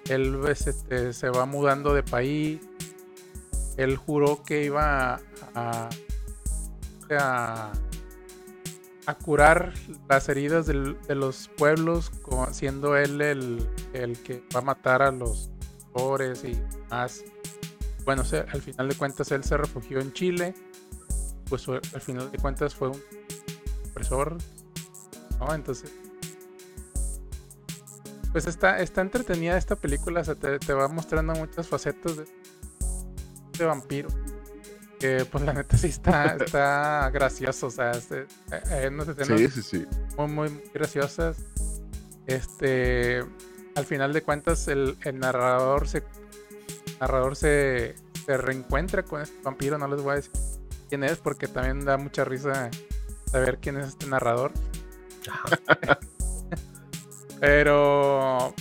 él pues, este, se va mudando de país. Él juró que iba a, a, a curar las heridas del- de los pueblos, siendo él el, el que va a matar a los pobres y más. Bueno, se- al final de cuentas él se refugió en Chile. Pues al final de cuentas fue un opresor. ¿no? Entonces. Pues está, está entretenida esta película. O sea, te, te va mostrando muchas facetas de, de vampiro. Que pues la neta sí está, está gracioso. O sea, este, eh, hay unas escenas Sí, sí, sí. muy, muy, muy graciosas. Este, al final de cuentas, el, el narrador se, narrador se, se reencuentra con este vampiro. No les voy a decir quién es, porque también da mucha risa saber quién es este narrador. Pero,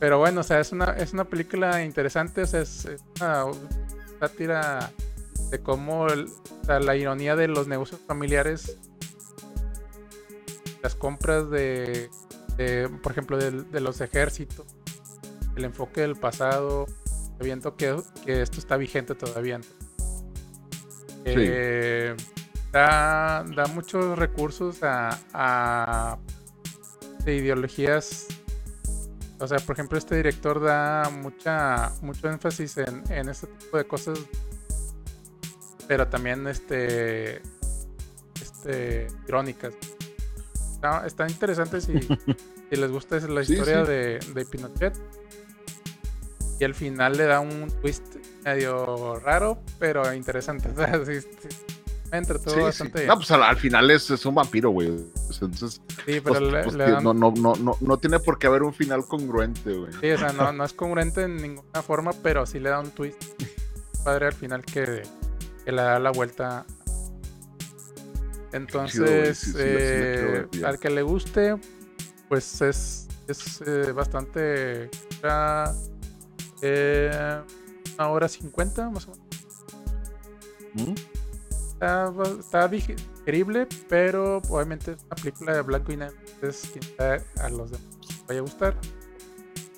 pero bueno, o sea, es una, es una película interesante. O sea, es, es una sátira de cómo el- o sea, la ironía de los negocios familiares las compras de, de, por ejemplo, de, los ejércitos, el enfoque del pasado, viendo que, que esto está vigente todavía. Eh, da, da muchos recursos a, a- de ideologías. O sea, por ejemplo, este director da mucha mucho énfasis en, en este tipo de cosas, pero también este, este irónicas. Está, está interesante si, si les gusta esa- la Sí, historia sí. De, de Pinochet. Y al final le da un twist medio raro, pero interesante. O sea, sí, sí, me entretuvo Sí, sí. bastante bien. No, pues al, al final es, es un vampiro, güey. Entonces, sí, pero pues, le, pues, le que dan- no, no, no, no, no tiene por qué haber un final congruente, güey. sí, o sea, no, no es congruente en ninguna forma, pero sí le da un twist padre al final que, que le da la vuelta. Entonces, Sí, sí, sí eh, al que le guste, pues es es eh, bastante. Eh, hora cincuenta, más o menos. ¿Mm? Está, está digerible, pero obviamente es una película de blanco y negro. Entonces, quizá a los demás les vaya a gustar.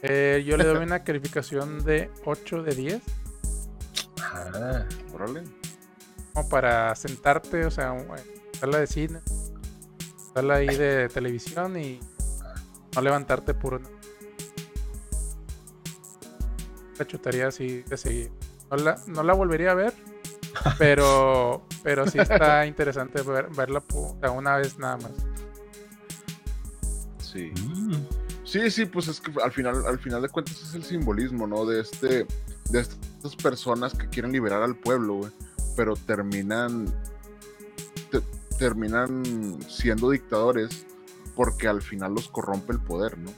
Eh, yo le doy una calificación de 8 de 10. Ah, Órale. Como para sentarte, o sea, sala de cine, sala ahí de televisión y no levantarte por una. La chutaría así de seguir. No la, no la volvería a ver, pero, pero sí está interesante ver- verla po- o sea, una vez nada más. Sí. mm. Sí, sí, pues es que al final, al final de cuentas es el simbolismo, ¿no? De este, de estas personas que quieren liberar al pueblo, güey, pero terminan, te- terminan siendo dictadores porque al final los corrompe el poder, ¿no?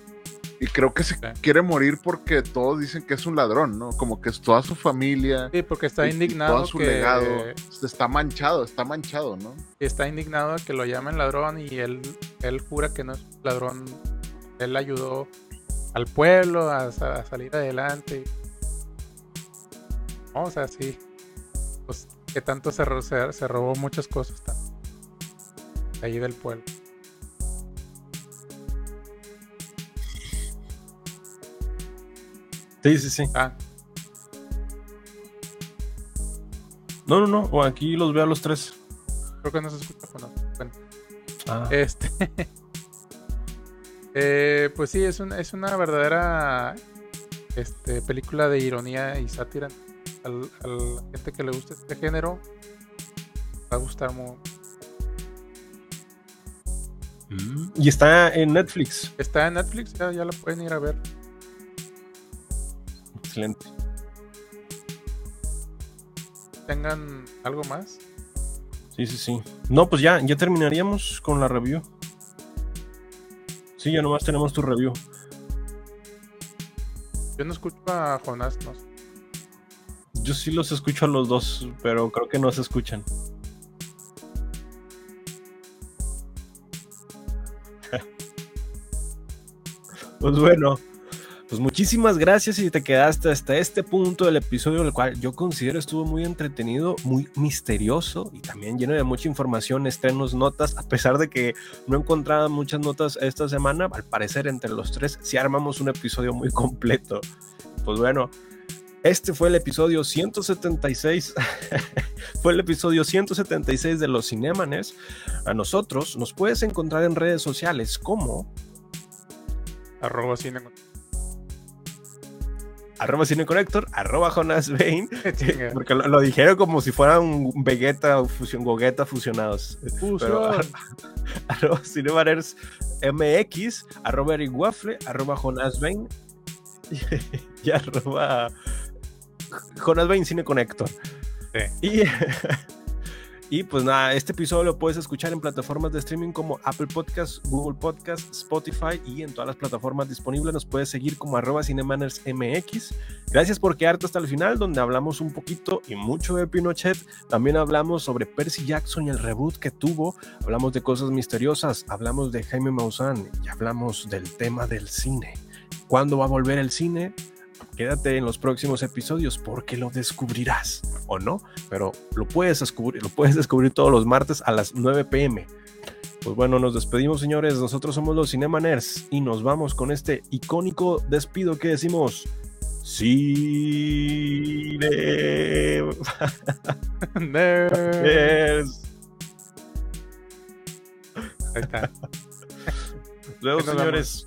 Y creo que se Sí. quiere morir porque todos dicen que es un ladrón, ¿no? Como que es toda su familia. Sí, porque está y- y indignado todo su que legado está manchado, está manchado, ¿no? está indignado que lo llamen ladrón y él, él jura que no es ladrón. Él ayudó al pueblo a, sa- a salir adelante. No, o sea, sí. Pues que tanto se, se, se robó muchas cosas también. ahí del pueblo. Sí, sí, sí. Ah, No, no, no. o Aquí los veo a los tres. creo que no se escucha. Bueno, bueno. Ah, Este. eh, pues sí, es, un- es una verdadera este, película de ironía y sátira. Al- a la gente que le gusta este género, va a gustar mucho. mm. Y está en Netflix. Está en Netflix, ya, ya la pueden ir a ver. Excelente. Tengan algo más. Sí, sí, sí. No, pues ya, ya terminaríamos con la review. Sí, ya nomás tenemos tu review. Yo no escucho a Jonás, no. Yo sí los escucho a los dos, pero creo que no se escuchan. Pues bueno, pues muchísimas gracias si te quedaste hasta este punto del episodio, el cual yo considero estuvo muy entretenido, muy misterioso y también lleno de mucha información, estrenos, notas, a pesar de que no encontraba muchas notas esta semana, al parecer entre los tres sí armamos un episodio muy completo. Pues bueno, este fue el episodio 176. fue el episodio 176 de los Cinemaners. A nosotros nos puedes encontrar en redes sociales como Arroba cine. Arroba cineconector, arroba Jonas Bain, Chinga. porque lo, lo dijeron como si fueran Vegeta o fusión, Gogeta fusionados. Pero arroba Cinemaners MX, arroba Eric Waffle, arroba Jonas Bain y, arroba Jonas Bain Cine Connector. Sí. Y, y pues nada, este episodio lo puedes escuchar en plataformas de streaming como Apple Podcasts, Google Podcasts, Spotify y en todas las plataformas disponibles nos puedes seguir como arroba Cinemaners MX. Gracias por quedarte hasta el final donde hablamos un poquito y mucho de Pinochet. También hablamos sobre Percy Jackson y el reboot que tuvo. Hablamos de cosas misteriosas, hablamos de Jaime Maussan y hablamos del tema del cine. ¿Cuándo va a volver el cine? Quédate en los próximos episodios porque lo descubrirás o no, pero lo puedes descubrir, lo puedes descubrir todos los martes a las 9 pm. Pues bueno, nos despedimos, señores. Nosotros somos los Cinemaners y nos vamos con este icónico despido que decimos. Cine. Ahí está. Luego, señores.